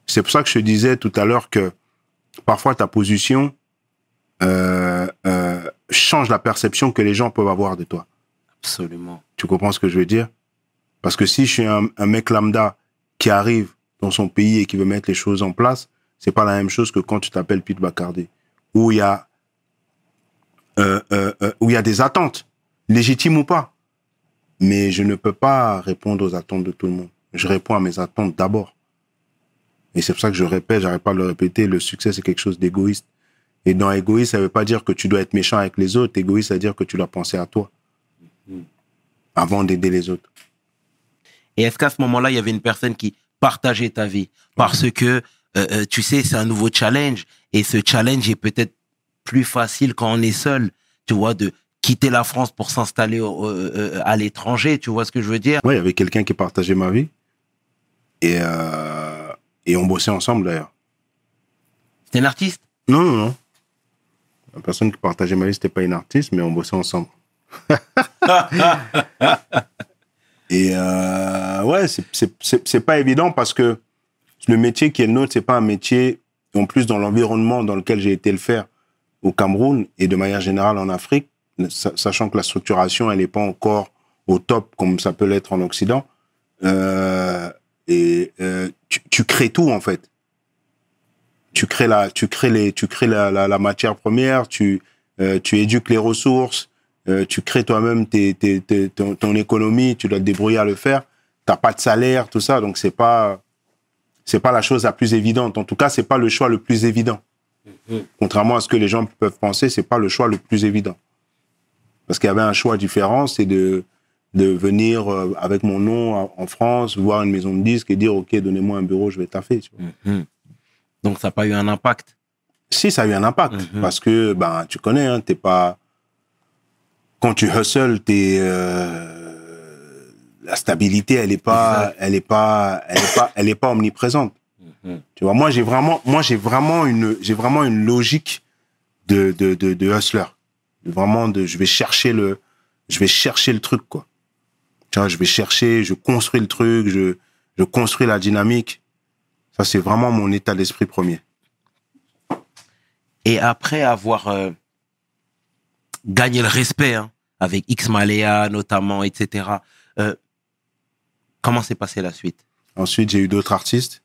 C'est pour ça que je disais tout à l'heure que parfois ta position euh, euh, change la perception que les gens peuvent avoir de toi. Absolument. Tu comprends ce que je veux dire? Parce que si je suis un, un mec lambda qui arrive dans son pays et qui veut mettre les choses en place, c'est pas la même chose que quand tu t'appelles Pete Bacardi, où il y a euh, euh, euh, où il y a des attentes, légitimes ou pas. Mais je ne peux pas répondre aux attentes de tout le monde. Je réponds à mes attentes d'abord. Et c'est pour ça que je répète, j'arrête pas de le répéter, le succès c'est quelque chose d'égoïste. Et dans égoïste, ça veut pas dire que tu dois être méchant avec les autres. Égoïste, ça veut dire que tu dois penser à toi avant d'aider les autres. Et est-ce qu'à ce moment-là, il y avait une personne qui partageait ta vie? Parce que, euh, euh, tu sais, c'est un nouveau challenge. Et ce challenge est peut-être plus facile quand on est seul, tu vois, de quitter la France pour s'installer euh, à l'étranger, tu vois ce que je veux dire? Ouais, il y avait quelqu'un qui partageait ma vie. Et, euh, et on bossait ensemble d'ailleurs. C'est un artiste? Non, non, non. La personne qui partageait ma vie, c'était pas une artiste, mais on bossait ensemble. Et euh, ouais, c'est- pas évident parce que le métier qui est le nôtre, c'est pas un métier, en plus dans l'environnement dans lequel j'ai été le faire au Cameroun et de manière générale en Afrique, sa- sachant que la structuration, elle n'est pas encore au top comme ça peut l'être en Occident. Euh, et euh, tu, tu crées tout en fait. Tu crées la, tu crées les, tu crées la, la, la matière première, tu, euh, tu éduques les ressources, euh, tu crées toi-même tes, tes, tes- ton, ton économie, tu dois te débrouiller à le faire. T'as pas de salaire, tout ça, donc c'est pas, c'est pas la chose la plus évidente. En tout cas, c'est pas le choix le plus évident. Contrairement à ce que les gens peuvent penser, c'est pas le choix le plus évident. Parce qu'il y avait un choix différent, c'est de, de venir euh, avec mon nom en- France, voir une maison de disques et dire, OK, donnez-moi un bureau, je vais taffer. tu vois. Mhm. Donc ça n'a pas eu un impact. Si, ça a eu un impact. Mhm. Parce que, ben, tu connais, hein, t'es pas. Quand tu hustles, t'es. euh, La stabilité, elle est pas, Exact. elle est pas, elle est pas, elle est pas omniprésente. Mhm. Tu vois, moi, j'ai vraiment, moi, j'ai vraiment une, j'ai vraiment une logique de, de, de, de hustler. Vraiment, de, je vais chercher le, je vais chercher le truc, quoi. Tu vois, je vais chercher, je construis le truc, je, je construis la dynamique. Ça, c'est vraiment mon état d'esprit premier. Et après avoir euh, gagné le respect hein, avec X Malea notamment, etc., euh, comment s'est passée la suite? Ensuite, j'ai eu d'autres artistes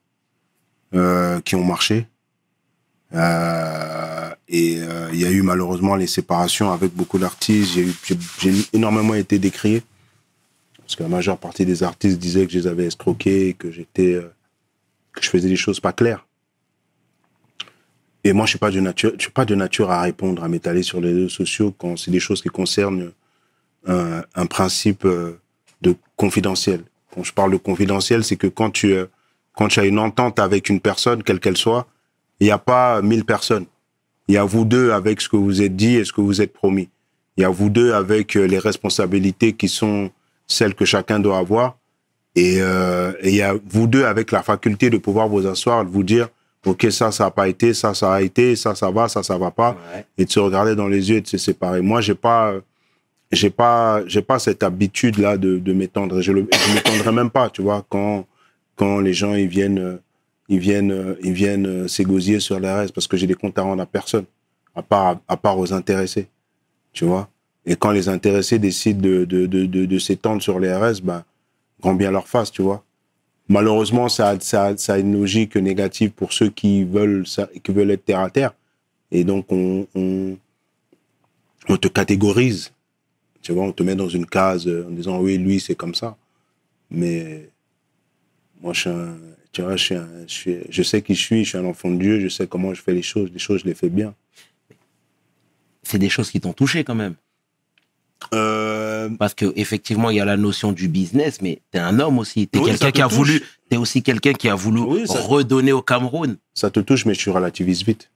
euh, qui ont marché. Euh, et euh, il y a eu malheureusement les séparations avec beaucoup d'artistes. J'ai eu- J'ai j'ai énormément été décrié. Parce que la majeure partie des artistes disaient que je les avais escroqués, que j'étais, euh, que je faisais des choses pas claires. Et moi, je suis pas de nature, je suis pas de nature à répondre, à m'étaler sur les réseaux sociaux quand c'est des choses qui concernent un, un principe euh, de confidentiel. Quand je parle de confidentiel, c'est que quand tu, euh, quand tu as une entente avec une personne, quelle qu'elle soit, il n'y a pas mille personnes. Il y a vous deux avec ce que vous êtes dit et ce que vous êtes promis. Il y a vous deux avec euh, les responsabilités qui sont celles que chacun doit avoir. Et, euh, et il y a vous deux avec la faculté de pouvoir vous asseoir, de vous dire, OK, ça, ça n'a pas été, ça, ça a été, ça, ça va, ça, ça va pas. Et de se regarder dans les yeux et de se séparer. Moi, j'ai pas, j'ai pas, j'ai pas cette habitude-là de, de m'étendre. Je, je m'étendrai même pas, tu vois, quand, quand les gens, ils viennent, ils viennent, ils viennent s'égosiller sur les restes parce que j'ai des comptes à rendre à personne, à part, à part aux intéressés, tu vois. Et quand les intéressés décident de, de, de, de, de s'étendre sur les RS, ben, grand bien leur face, tu vois. Malheureusement, ça, ça, a- une logique négative pour ceux qui veulent, qui veulent être terre à terre. Et donc, on, on, te catégorise. Tu vois, on te met dans une case euh, en disant oui, lui, c'est comme ça. Mais moi, je suis un, tu vois, je, suis- je sais qui je suis, je suis un enfant de Dieu, je sais comment je fais les choses. Les choses, je les fais bien. C'est des choses qui t'ont touché quand même. Euh, Parce que effectivement, il y a la notion du business, mais t'es un homme aussi. T'es Oui, quelqu'un qui a voulu, t'es aussi quelqu'un qui a voulu Oui, ça- redonner au Cameroun. ça te touche, mais je relativise vite.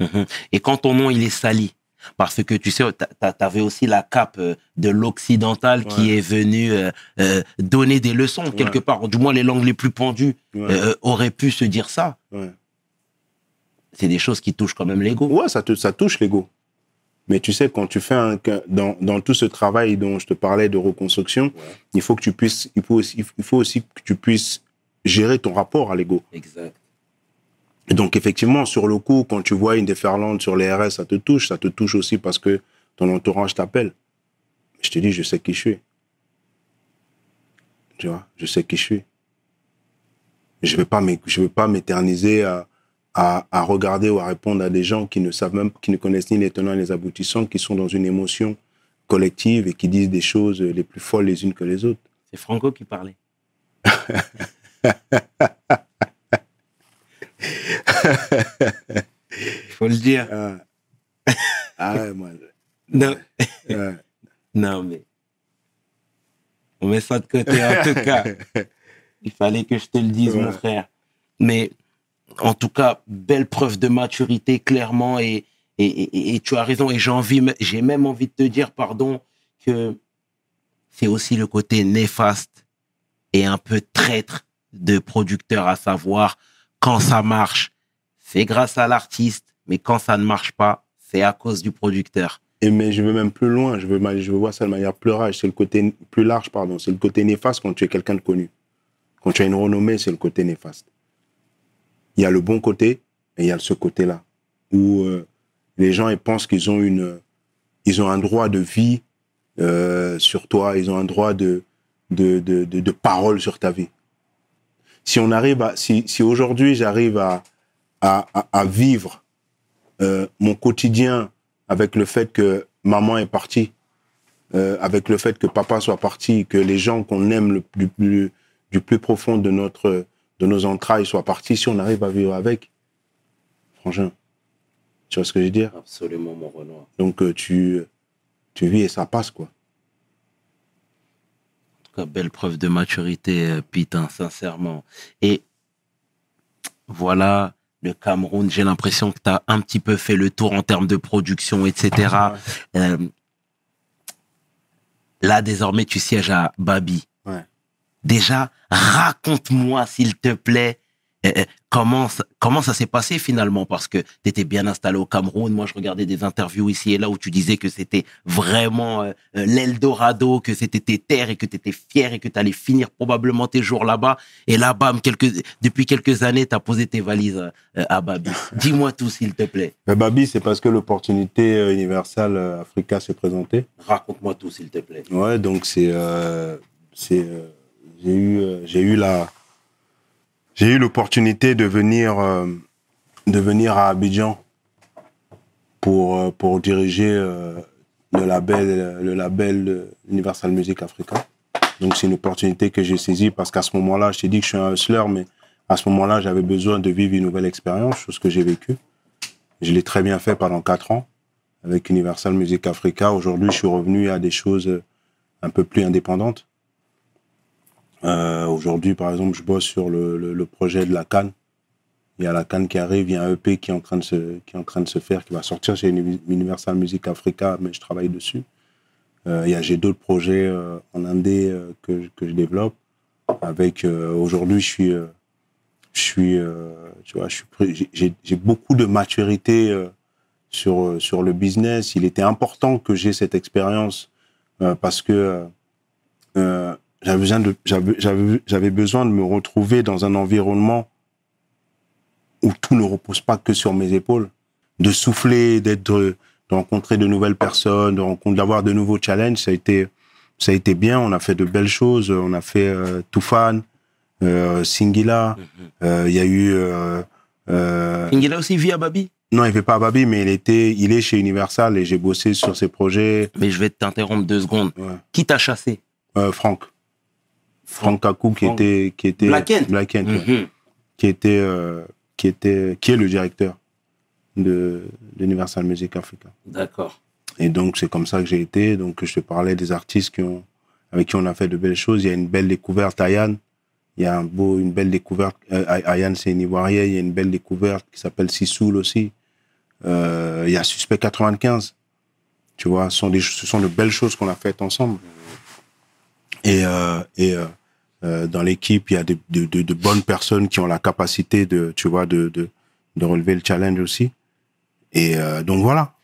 Mhm. Et quand ton nom il est sali, parce que tu sais, t'a- t'a- t'avais aussi la cape euh, de l'occidental qui est venu euh, euh, donner des leçons quelque part. Du moins, les langues les plus pendues Ouais, auraient pu se dire ça. C'est des choses qui touchent quand même l'ego. Ouais, ça, te, ça touche l'ego. Mais tu sais, quand tu fais un, dans, dans tout ce travail dont je te parlais de reconstruction, il faut que tu puisses, il faut aussi, il faut aussi que tu puisses gérer ton rapport à l'ego. Exact. Et donc, effectivement, sur le coup, quand tu vois une déferlante sur les RS, ça te touche. Ça te touche aussi parce que ton entourage t'appelle. Je te dis, je sais qui je suis. Tu vois, je sais qui je suis. Je je vais pas m'éterniser à, à, à regarder ou à répondre à des gens qui ne savent même, qui ne connaissent ni les tenants ni les aboutissants, qui sont dans une émotion collective et qui disent des choses les plus folles les unes que les autres. C'est Franco qui parlait. Il faut le dire. Ah, ah ouais, moi. Non, ouais. non, mais on met ça de côté en tout cas. Il fallait que je te le dise, mon frère. Mais en tout cas, belle preuve de maturité, clairement. Et, et, et- tu as raison. Et j'ai même envie de te dire, pardon, que c'est aussi le côté néfaste et un peu traître de producteur, à savoir quand ça marche, c'est grâce à l'artiste, mais quand ça ne marche pas, c'est à cause du producteur. Et mais je vais même plus loin, je veux, je veux voir ça de manière plus large, c'est le côté plus large, pardon, c'est le côté néfaste quand tu es quelqu'un de connu. Quand tu as une renommée, c'est le côté néfaste. Il y a le bon côté et il y a ce côté-là où euh, les gens ils pensent qu'ils ont une, ils ont un droit de vie euh, sur toi, ils ont un droit de de, de, de, parole sur ta vie. Si on arrive à, si, si aujourd'hui j'arrive à, à, à, vivre euh, mon quotidien avec le fait que maman est partie, avec le fait que papa soit parti, que les gens qu'on aime le plus- du plus profond de notre de nos entrailles soient partis, si on arrive à vivre avec, franchement, tu vois ce que je veux dire? Absolument, mon Renoir. Donc euh, tu tu vis et ça passe quoi. En tout cas, belle preuve de maturité, euh, Pete, hein, sincèrement. Et voilà, le Cameroun, j'ai l'impression que tu as un petit peu fait le tour en termes de production, etc. Euh, là, désormais, tu sièges à Babi. Ouais. Déjà, raconte-moi, s'il te plaît, euh, euh, comment ça, comment ça s'est passé finalement? Parce que tu étais bien installé au Cameroun. Moi, je regardais des interviews ici et là où tu disais que c'était vraiment euh, euh, l'Eldorado, que c'était tes terres et que tu étais fier et que tu allais finir probablement tes jours là-bas. Et là, bam, quelques, depuis quelques années, tu as posé tes valises euh, à Babi. Dis-moi tout, s'il te plaît. Mais Babi, c'est parce que l'opportunité Universal euh, Africa s'est présentée. Raconte-moi tout, s'il te plaît. Ouais, donc c'est euh, c'est j'ai eu euh, j'ai eu la j'ai eu l'opportunité de venir euh, de venir à Abidjan pour euh, pour diriger le label le label Universal Music Africa. Donc c'est une opportunité que j'ai saisie parce qu'à ce moment-là, je t'ai dit que je suis un hustler, mais à ce moment-là, j'avais besoin de vivre une nouvelle expérience, chose que j'ai vécue. Je l'ai très bien fait pendant quatre ans avec Universal Music Africa. Aujourd'hui, je suis revenu à des choses un peu plus indépendantes. Euh, Aujourd'hui, par exemple, je bosse sur le, le, le projet de la Cannes. Il y a la Cannes qui arrive, il y a un EP qui est en train de se, qui est en train de se faire, qui va sortir chez Uni- Universal Music Africa, mais je travaille dessus. Euh, a j'ai d'autres projets euh, en indé euh, que, que je développe. Avec euh, aujourd'hui, je suis, euh, je suis, euh, tu vois, j'ai- beaucoup de maturité euh, sur euh, sur le business. Il était important que j'ai cette expérience euh, parce que euh, euh, j'avais besoin de j'avais besoin de me retrouver dans un environnement où tout ne repose pas que sur mes épaules, de souffler, d'être de rencontrer de nouvelles personnes, de rencontrer d'avoir de nouveaux challenges, ça a été ça a été bien, on a fait de belles choses, on a fait euh, Toufan, euh, Singila, euh, il y a eu euh, euh, Il a aussi vu à Babi? Non, il fait pas à Babi, mais il était, il est chez Universal et j'ai bossé sur ses projets. Mais je vais t'interrompre deux secondes. Ouais. Qui t'a chassé? Euh, Franck. Franck Kakou qui était, qui était Black. Black ouais. Mhm. qui était, euh, qui était, qui est le directeur de l'Universal Music Africa. D'accord. Et donc c'est comme ça que j'ai été. Donc je te parlais des artistes qui ont, avec qui on a fait de belles choses. Il y a une belle découverte, Ayane. Il y a un beau, une belle découverte. Euh, Ay- Ayane, c'est une Ivoirienne. Il y a une belle découverte qui s'appelle Sissoul aussi. Euh, il y a Suspect 95. Tu vois, ce sont, des, ce sont de belles choses qu'on a faites ensemble. Et, euh, et euh, euh, dans l'équipe, il y a de, de, de, de bonnes personnes qui ont la capacité de, tu vois, de, de, de relever le challenge aussi. Et euh, donc voilà.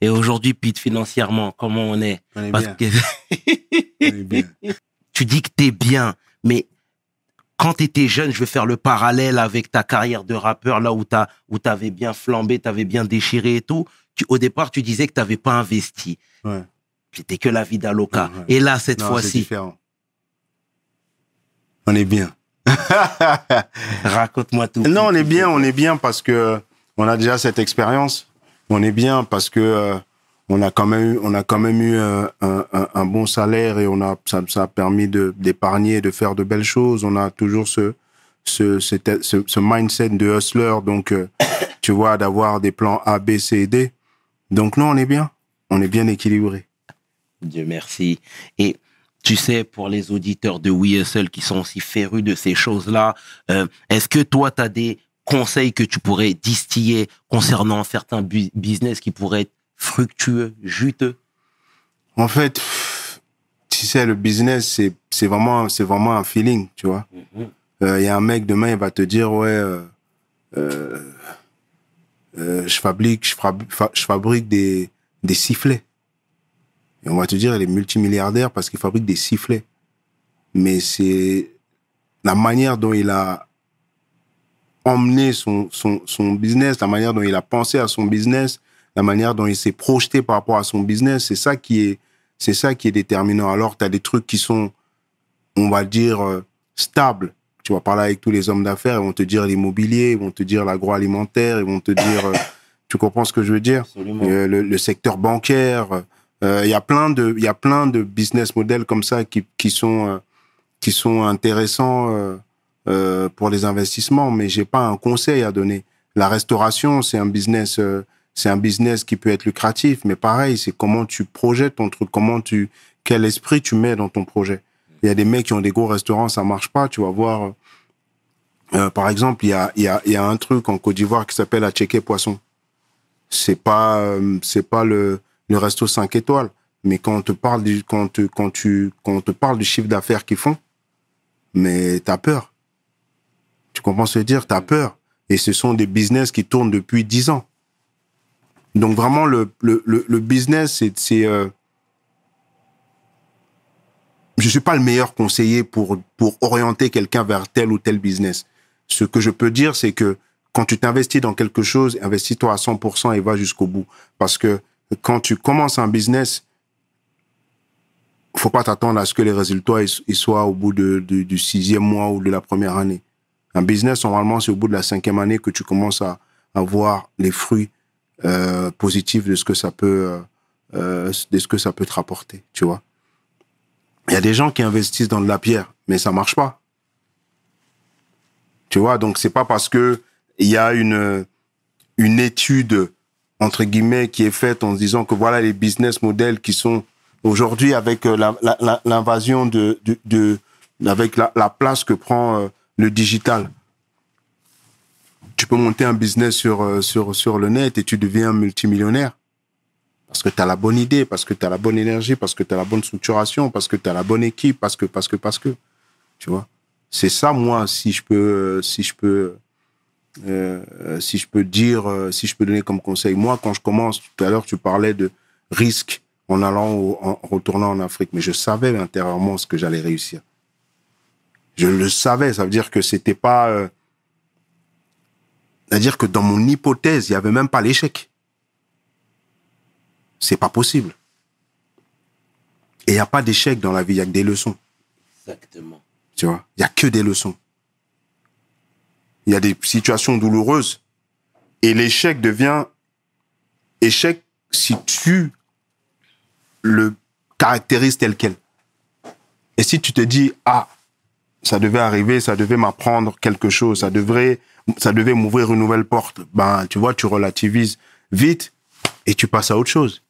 Et aujourd'hui, Pete, financièrement, comment on est? On est Parce bien. que On est bien. tu dis que t'es bien, mais quand t'étais jeune, je vais faire le parallèle avec ta carrière de rappeur, là où t'as, où t'avais bien flambé, t'avais bien déchiré et tout. Tu, au départ, tu disais que t'avais pas investi. Ouais. C'était que la vie d'Aloca. Ouais. Et là, cette fois-ci. On est bien. Raconte-moi tout. Non, on est bien, on est bien parce que on a déjà cette expérience. On est bien parce que euh, on a quand même, eu- on a quand même eu euh, un, un- un bon salaire et on a, ça, ça a permis de d'épargner, de faire de belles choses. On a toujours ce ce, cet- ce, ce mindset de hustler, donc euh, tu vois, d'avoir des plans A, B, C et D. Donc non, on est bien, on est bien équilibré. Dieu merci. Et tu sais, pour les auditeurs de We Hustle qui sont aussi férus de ces choses-là, euh, est-ce que toi, tu as des conseils que tu pourrais distiller concernant certains bu- business qui pourraient être fructueux, juteux? En fait, tu sais, le business, c'est c'est vraiment, c'est vraiment un feeling, tu vois. Euh, Il y a un mec demain, il va te dire, ouais, euh, je fabrique, je fabrique, je fabrique des, des sifflets. Et on va te dire, il est multimilliardaire parce qu'il fabrique des sifflets. Mais c'est la manière dont il a emmené son, son, son business, la manière dont il a pensé à son business, la manière dont il s'est projeté par rapport à son business, c'est ça qui est, c'est ça qui est déterminant. Alors, tu as des trucs qui sont, on va dire, euh, stables. Tu vas parler avec tous les hommes d'affaires, ils vont te dire l'immobilier, ils vont te dire l'agroalimentaire, ils vont te dire, euh, tu comprends ce que je veux dire? Euh, le, le secteur bancaire. Euh, Il y a plein de, il y a plein de business models comme ça qui, qui sont, euh, qui sont intéressants euh, euh, pour les investissements. Mais j'ai pas un conseil à donner. La restauration, c'est un business, euh, c'est un business qui peut être lucratif. Mais pareil, c'est comment tu projettes ton truc, comment tu, quel esprit tu mets dans ton projet. Il y a des mecs qui ont des gros restaurants, ça marche pas. Tu vas voir. euh, euh, par exemple, il y a, il y, a, il y a un truc en Côte d'Ivoire qui s'appelle la Checké Poisson c'est pas euh, c'est pas le le resto 5 étoiles. Mais quand on te parle du quand quand tu quand on te parle du chiffre d'affaires qu'ils font mais t'as peur. Tu comprends ce que je veux dire? T'as peur. Et ce sont des business qui tournent depuis 10 ans. Donc vraiment le le le, business c'est euh, je suis pas le meilleur conseiller pour pour orienter quelqu'un vers tel ou tel business. Ce que je peux dire c'est que quand tu t'investis dans quelque chose, investis-toi à 100% et va jusqu'au bout. Parce que quand tu commences un business, faut pas t'attendre à ce que les résultats ils, soient au bout de- du sixième mois ou de la première année. Un business, normalement, c'est au bout de la cinquième année que tu commences à, à voir les fruits euh, positifs de ce que ça peut, euh, euh, de ce que ça peut te rapporter, tu vois. Il y a des gens qui investissent dans de la pierre, mais ça marche pas. Tu vois, donc c'est pas parce que il y a une une étude entre guillemets qui est faite en se disant que voilà les business models qui sont aujourd'hui avec euh, l'invasion de, avec la, la place que prend euh, le digital. Tu peux monter un business sur euh, sur sur le net et tu deviens multimillionnaire parce que tu as la bonne idée, parce que tu as la bonne énergie, parce que tu as la bonne structuration, parce que tu as la bonne équipe, parce que parce que parce que tu vois? C'est ça moi si je peux si je peux euh, si je peux dire, euh, si je peux donner comme conseil, moi, quand je commence, tout à l'heure, tu parlais de risque en allant, au- en retournant en Afrique, mais je savais intérieurement ce que j'allais réussir. Je le savais, ça veut dire que c'était pas, euh, c'est-à-dire que dans mon hypothèse, il y avait même pas l'échec. C'est pas possible. Et il y a pas d'échec dans la vie, il y a que des leçons. Exactement. Tu vois, il y a que des leçons. Il y a des situations douloureuses et l'échec devient échec si tu le caractérises tel quel. Et si tu te dis ah ça devait arriver, ça devait m'apprendre quelque chose, ça devrait ça devait m'ouvrir une nouvelle porte, ben tu vois tu relativises vite et tu passes à autre chose.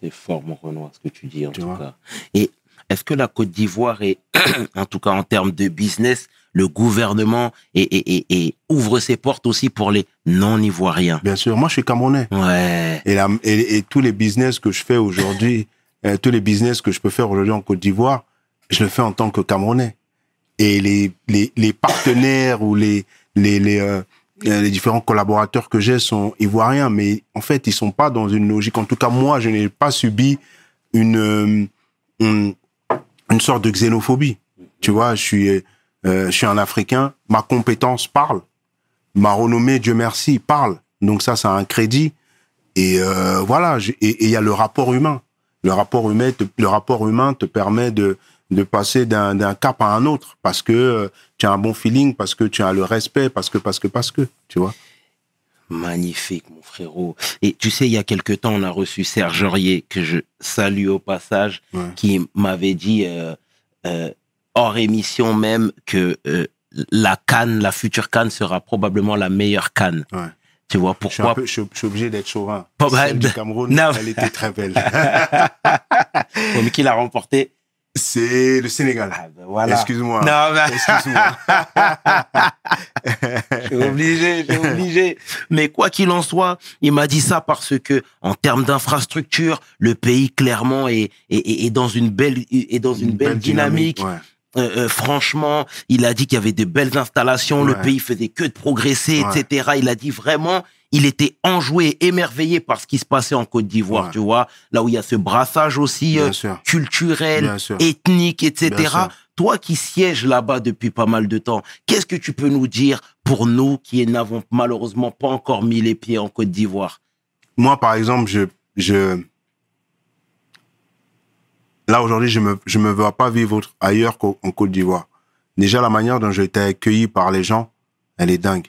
C'est fort, mon Renoir, ce que tu dis, en Tu tout vois? cas. Et est-ce que la Côte d'Ivoire est, en tout cas en termes de business, le gouvernement et, et, et, et ouvre ses portes aussi pour les non-ivoiriens Bien sûr, moi je suis camerounais. Ouais. Et, la- et, et tous les business que je fais aujourd'hui, euh, tous les business que je peux faire aujourd'hui en Côte d'Ivoire, je le fais en tant que Camerounais. Et les, les, les partenaires ou les, les, les, euh, euh, les différents collaborateurs que j'ai sont ivoiriens, mais en fait, ils sont pas dans une logique. En tout cas, moi, je n'ai pas subi une, une, une sorte de xénophobie. Tu vois, je suis, euh, je suis un Africain, ma compétence parle, ma renommée, Dieu merci, parle. Donc ça, ça a un crédit. Et euh, voilà, et il y a le rapport humain. Le rapport humain, te, le rapport humain te permet de de passer d'un d'un cap à un autre parce que euh, tu as un bon feeling, parce que tu as le respect, parce que, parce que, parce que, tu vois. Magnifique, mon frérot. Et tu sais, il y a quelque temps, on a reçu Serge Aurier, que je salue au passage, Ouais. qui m'avait dit, euh, euh, hors émission même, que euh, la Cannes, la future Cannes sera probablement la meilleure Cannes. Ouais. Tu vois Je suis, un pourquoi peu, je, suis- je suis obligé d'être chauvin. Pas Celle du Cameroun, Non. elle était très belle. Comme qui l'a remporté? C'est le Sénégal. Ah ben voilà. Excuse-moi. Non, ben, Excuse-moi. je suis obligé, je suis obligé. Mais quoi qu'il en soit, il m'a dit ça parce que, en termes d'infrastructure, le pays clairement est, est, est- est dans une belle, est dans une, belle, dynamique. ouais. Euh, euh, franchement, il a dit qu'il y avait de belles installations, le pays faisait que de progresser, Ouais. etc. Il a dit vraiment, il était enjoué, émerveillé par ce qui se passait en Côte d'Ivoire, Ouais. tu vois, là où il y a ce brassage aussi euh, culturel, ethnique, etc. Toi qui sièges là-bas depuis pas mal de temps, qu'est-ce que tu peux nous dire pour nous qui n'avons malheureusement pas encore mis les pieds en Côte d'Ivoire? Moi, par exemple, je, je, là, aujourd'hui, je me, je me vois pas vivre autre- ailleurs qu'en en Côte d'Ivoire. Déjà, la manière dont j'ai été accueilli par les gens, elle est dingue.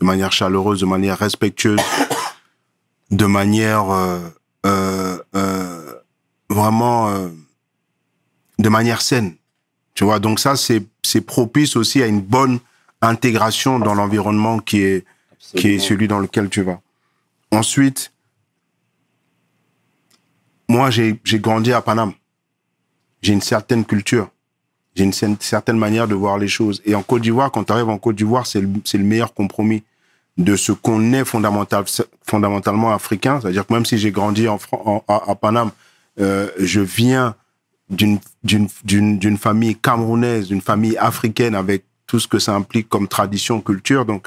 De manière chaleureuse, de manière respectueuse, de manière, euh, euh, euh, vraiment, euh, de manière saine. Tu vois, donc ça, c'est, c'est propice aussi à une bonne intégration dans l'environnement qui est, qui est celui dans lequel tu vas. Ensuite, moi, j'ai j'ai grandi à Paname. J'ai une certaine culture. J'ai une cer- certaine manière de voir les choses. Et en Côte d'Ivoire, quand tu arrives en Côte d'Ivoire, c'est le, meilleur compromis de ce qu'on est fondamental, fondamentalement africain. C'est-à-dire que même si j'ai grandi en, en- à, Paname, euh, je viens d'une famille camerounaise, d'une famille africaine avec tout ce que ça implique comme tradition, culture. Donc,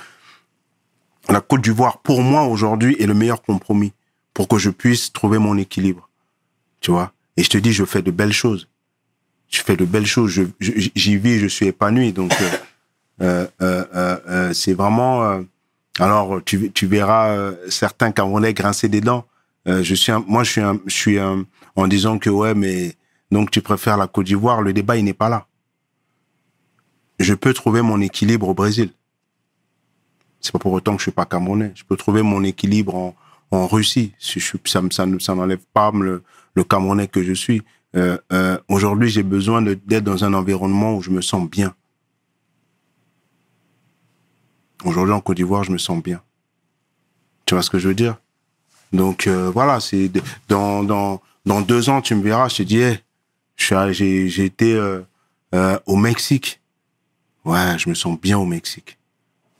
la Côte d'Ivoire, pour moi, aujourd'hui, est le meilleur compromis pour que je puisse trouver mon équilibre. Tu vois? Et je te dis, je fais de belles choses. Je fais de belles choses. J'y vis, je suis épanoui. Donc, euh, euh, euh, c'est vraiment... alors, tu, verras certains Camerounais grincer des dents. Je suis moi, je suis, un, en disant que, ouais, mais donc tu préfères la Côte d'Ivoire. Le débat, il n'est pas là. Je peux trouver mon équilibre au Brésil. C'est pas pour autant que je suis pas camerounais. Je peux trouver mon équilibre en, Russie. Ça, n'enlève pas le camerounais que je suis. Euh, euh, Aujourd'hui, j'ai besoin d'être dans un environnement où je me sens bien. Aujourd'hui, en Côte d'Ivoire, je me sens bien. Tu vois ce que je veux dire? Donc euh, voilà, c'est dans, dans, dans deux ans, tu me verras, je te dis, hey, j'ai été euh, euh, au Mexique. Ouais, je me sens bien au Mexique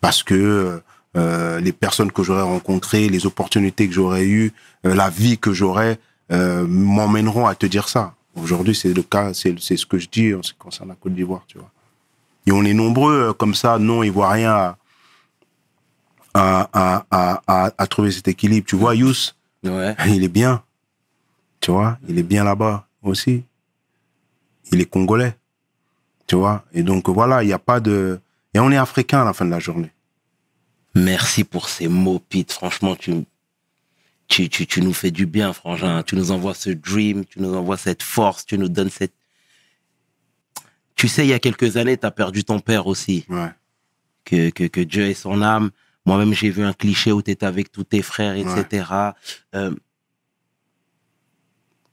parce que euh, les personnes que j'aurais rencontrées, les opportunités que j'aurais eues, la vie que j'aurais euh, m'emmèneront à te dire ça. Aujourd'hui, c'est le cas, c'est ce que je dis en ce qui concerne la Côte d'Ivoire, tu vois. Et on est nombreux euh, comme ça, non ivoiriens, à, à, à, à, à, à trouver cet équilibre. Tu vois, Yous, Ouais. il est bien. Tu vois, il est bien là-bas aussi. Il est congolais. Tu vois, et donc voilà, il n'y a pas de. Et on est africain à la fin de la journée. Merci pour ces mots, Pete. Franchement, tu, tu, tu, tu nous fais du bien, frangin. Tu nous envoies ce dream, tu nous envoies cette force, tu nous donnes cette... Tu sais, il y a quelques années, tu as perdu ton père aussi. Ouais. Que, que, que Dieu ait son âme. Moi-même, j'ai vu un cliché où tu étais avec tous tes frères, etc. Euh,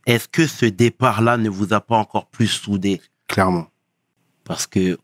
Est-ce que ce départ-là ne vous a pas encore plus soudé? Clairement. parce que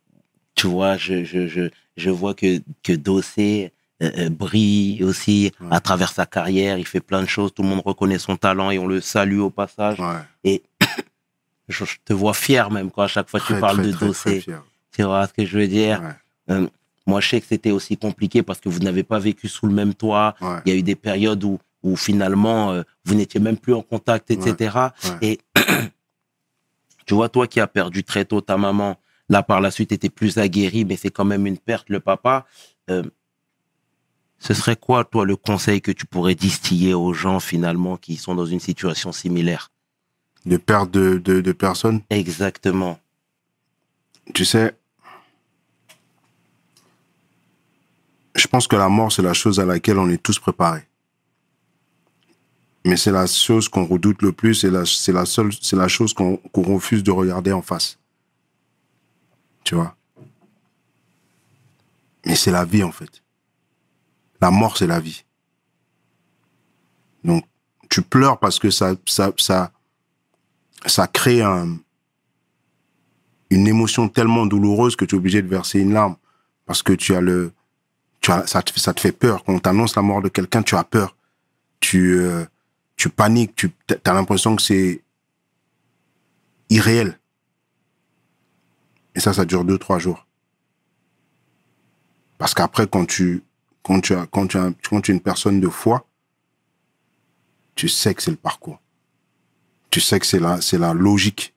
tu vois, je, je, je, je vois que, que Dossé euh, euh, brille aussi Ouais. à travers sa carrière. Il fait plein de choses. Tout le monde reconnaît son talent et on le salue au passage. Ouais. Je, je te vois fier même quand à chaque fois tu parles très, de Dossé. fier. Tu vois ce que je veux dire? Ouais. Euh, Moi, je sais que c'était aussi compliqué parce que vous n'avez pas vécu sous le même toit. Il y a eu des périodes où, où finalement, euh, vous n'étiez même plus en contact, etc. Et tu vois, toi qui as perdu très tôt ta maman, là par la suite, était plus aguerri, mais c'est quand même une perte, le papa. Euh, ce serait quoi, toi, le conseil que tu pourrais distiller aux gens finalement qui sont dans une situation similaire? De perte de, de, de personnes? Exactement. Tu sais, je pense que la mort, c'est la chose à laquelle on est tous préparés. Mais c'est la chose qu'on redoute le plus et la- c'est la seule, c'est la chose qu'on qu'on refuse de regarder en face. Tu vois? Mais c'est la vie, en fait. La mort, c'est la vie. Donc, tu pleures parce que ça, ça, ça, ça crée un, une émotion tellement douloureuse que tu es obligé de verser une larme parce que tu as le, tu as, ça, te, ça te fait peur. Quand on t'annonce la mort de quelqu'un, tu as peur. Tu, euh, tu paniques, tu as l'impression que c'est irréel. Et ça, ça dure deux, trois jours. Parce qu'après, quand tu, quand tu as, quand tu as, quand tu es une personne de foi, tu sais que c'est le parcours. Tu sais que c'est la, c'est la logique.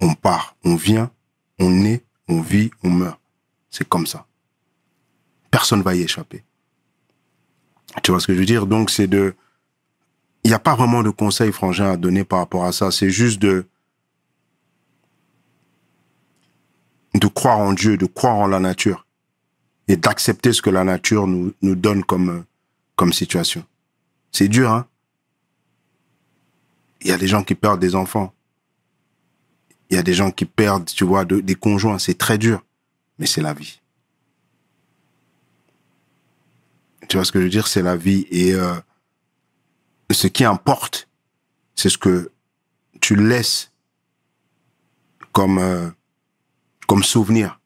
On part, on vient, on est, on vit, on meurt. C'est comme ça. Personne va y échapper. Tu vois ce que je veux dire? Donc, c'est de, il n'y a pas vraiment de conseils, frangin, à donner par rapport à ça. C'est juste de, de croire en Dieu, de croire en la nature et d'accepter ce que la nature nous, nous donne comme, comme situation. C'est dur, hein? Il y a des gens qui perdent des enfants. Il y a des gens qui perdent, tu vois, de- des conjoints. C'est très dur, mais c'est la vie. Tu vois ce que je veux dire? C'est la vie. Et euh, ce qui importe, c'est ce que tu laisses comme, euh, comme souvenir.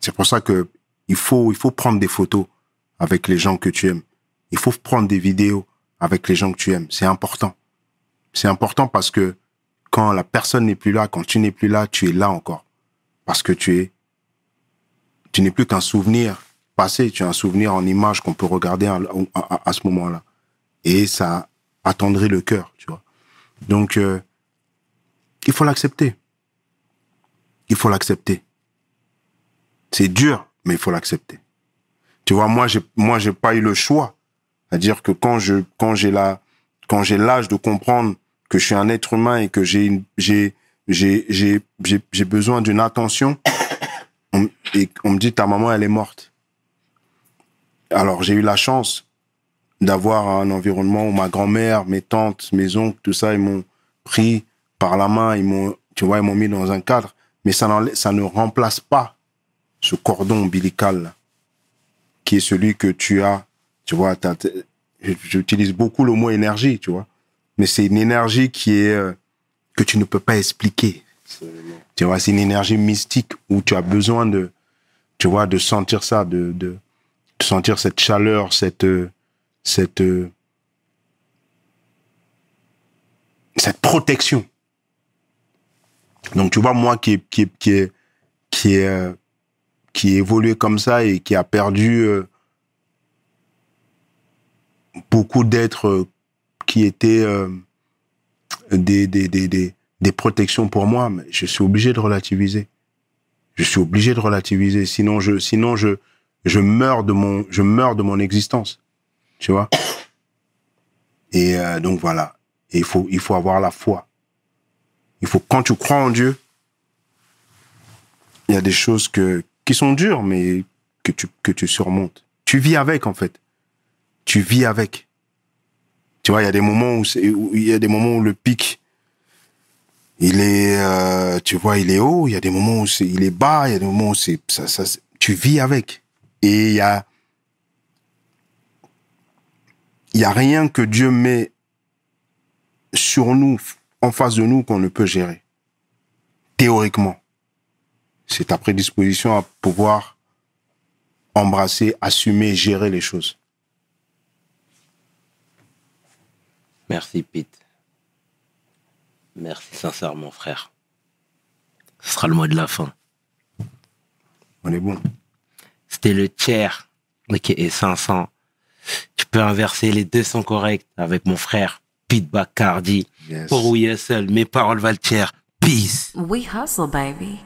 C'est pour ça que il faut, il faut prendre des photos avec les gens que tu aimes. Il faut prendre des vidéos avec les gens que tu aimes. C'est important. C'est important parce que quand la personne n'est plus là, quand tu n'es plus là, tu es là encore. Parce que tu es, tu n'es plus qu'un souvenir passé, tu es un souvenir en image qu'on peut regarder à, à- ce moment-là. Et ça attendrit le cœur, tu vois. Donc, euh, il faut l'accepter. Il faut l'accepter. C'est dur, mais il faut l'accepter. Tu vois, moi, j'ai, moi, j'ai pas eu le choix. C'est-à-dire que quand je, quand j'ai la, quand j'ai l'âge de comprendre que je suis un être humain et que j'ai j'ai, j'ai, j'ai, j'ai, besoin d'une attention, on, et on me dit ta maman, elle est morte. Alors, j'ai eu la chance d'avoir un environnement où ma grand-mère, mes tantes, mes oncles, tout ça, ils m'ont pris par la main, ils m'ont, tu vois, ils m'ont mis dans un cadre. Mais ça, ça ne remplace pas ce cordon ombilical qui est celui que tu as, tu vois, j'utilise beaucoup le mot énergie, tu vois, mais c'est une énergie qui est euh, que tu ne peux pas expliquer. Tu vois, c'est une énergie mystique où tu as besoin de, tu vois, de sentir ça, de, de, de sentir cette chaleur, cette, euh, cette, euh, cette protection. Donc tu vois, moi qui, qui, qui est, qui est, euh, qui évolué comme ça et qui a perdu euh, beaucoup d'êtres euh, qui étaient euh, des, des, des, des, des protections pour moi, mais je suis obligé de relativiser. Je suis obligé de relativiser, sinon je, sinon je, je meurs de mon, je meurs de mon existence, tu vois. Et euh, donc voilà, Et il faut, il faut avoir la foi. Il faut quand tu crois en Dieu, il y a des choses que qui sont dures, mais que tu que tu surmontes. Tu vis avec en fait. Tu vis avec. Tu vois, il y a des moments où, il y a des moments où le pic, il est, euh, tu vois, il est haut. Il y a des moments où c'est, il est bas. Il y a des moments où c'est, ça, ça, tu vis avec. Et il y il y a rien que Dieu met sur nous, en face de nous, qu'on ne peut gérer. Théoriquement. C'est ta prédisposition à pouvoir embrasser, assumer, gérer les choses. Merci, Pete. Merci sincèrement, frère. Ce sera le mot de la fin. On est bon. C'était le tiers, ok, et 500. Tu peux inverser, les deux sont corrects avec mon frère, Pete Bacardi. Yes. Pour seul, mes paroles valent tiers. Peace. We hustle, baby.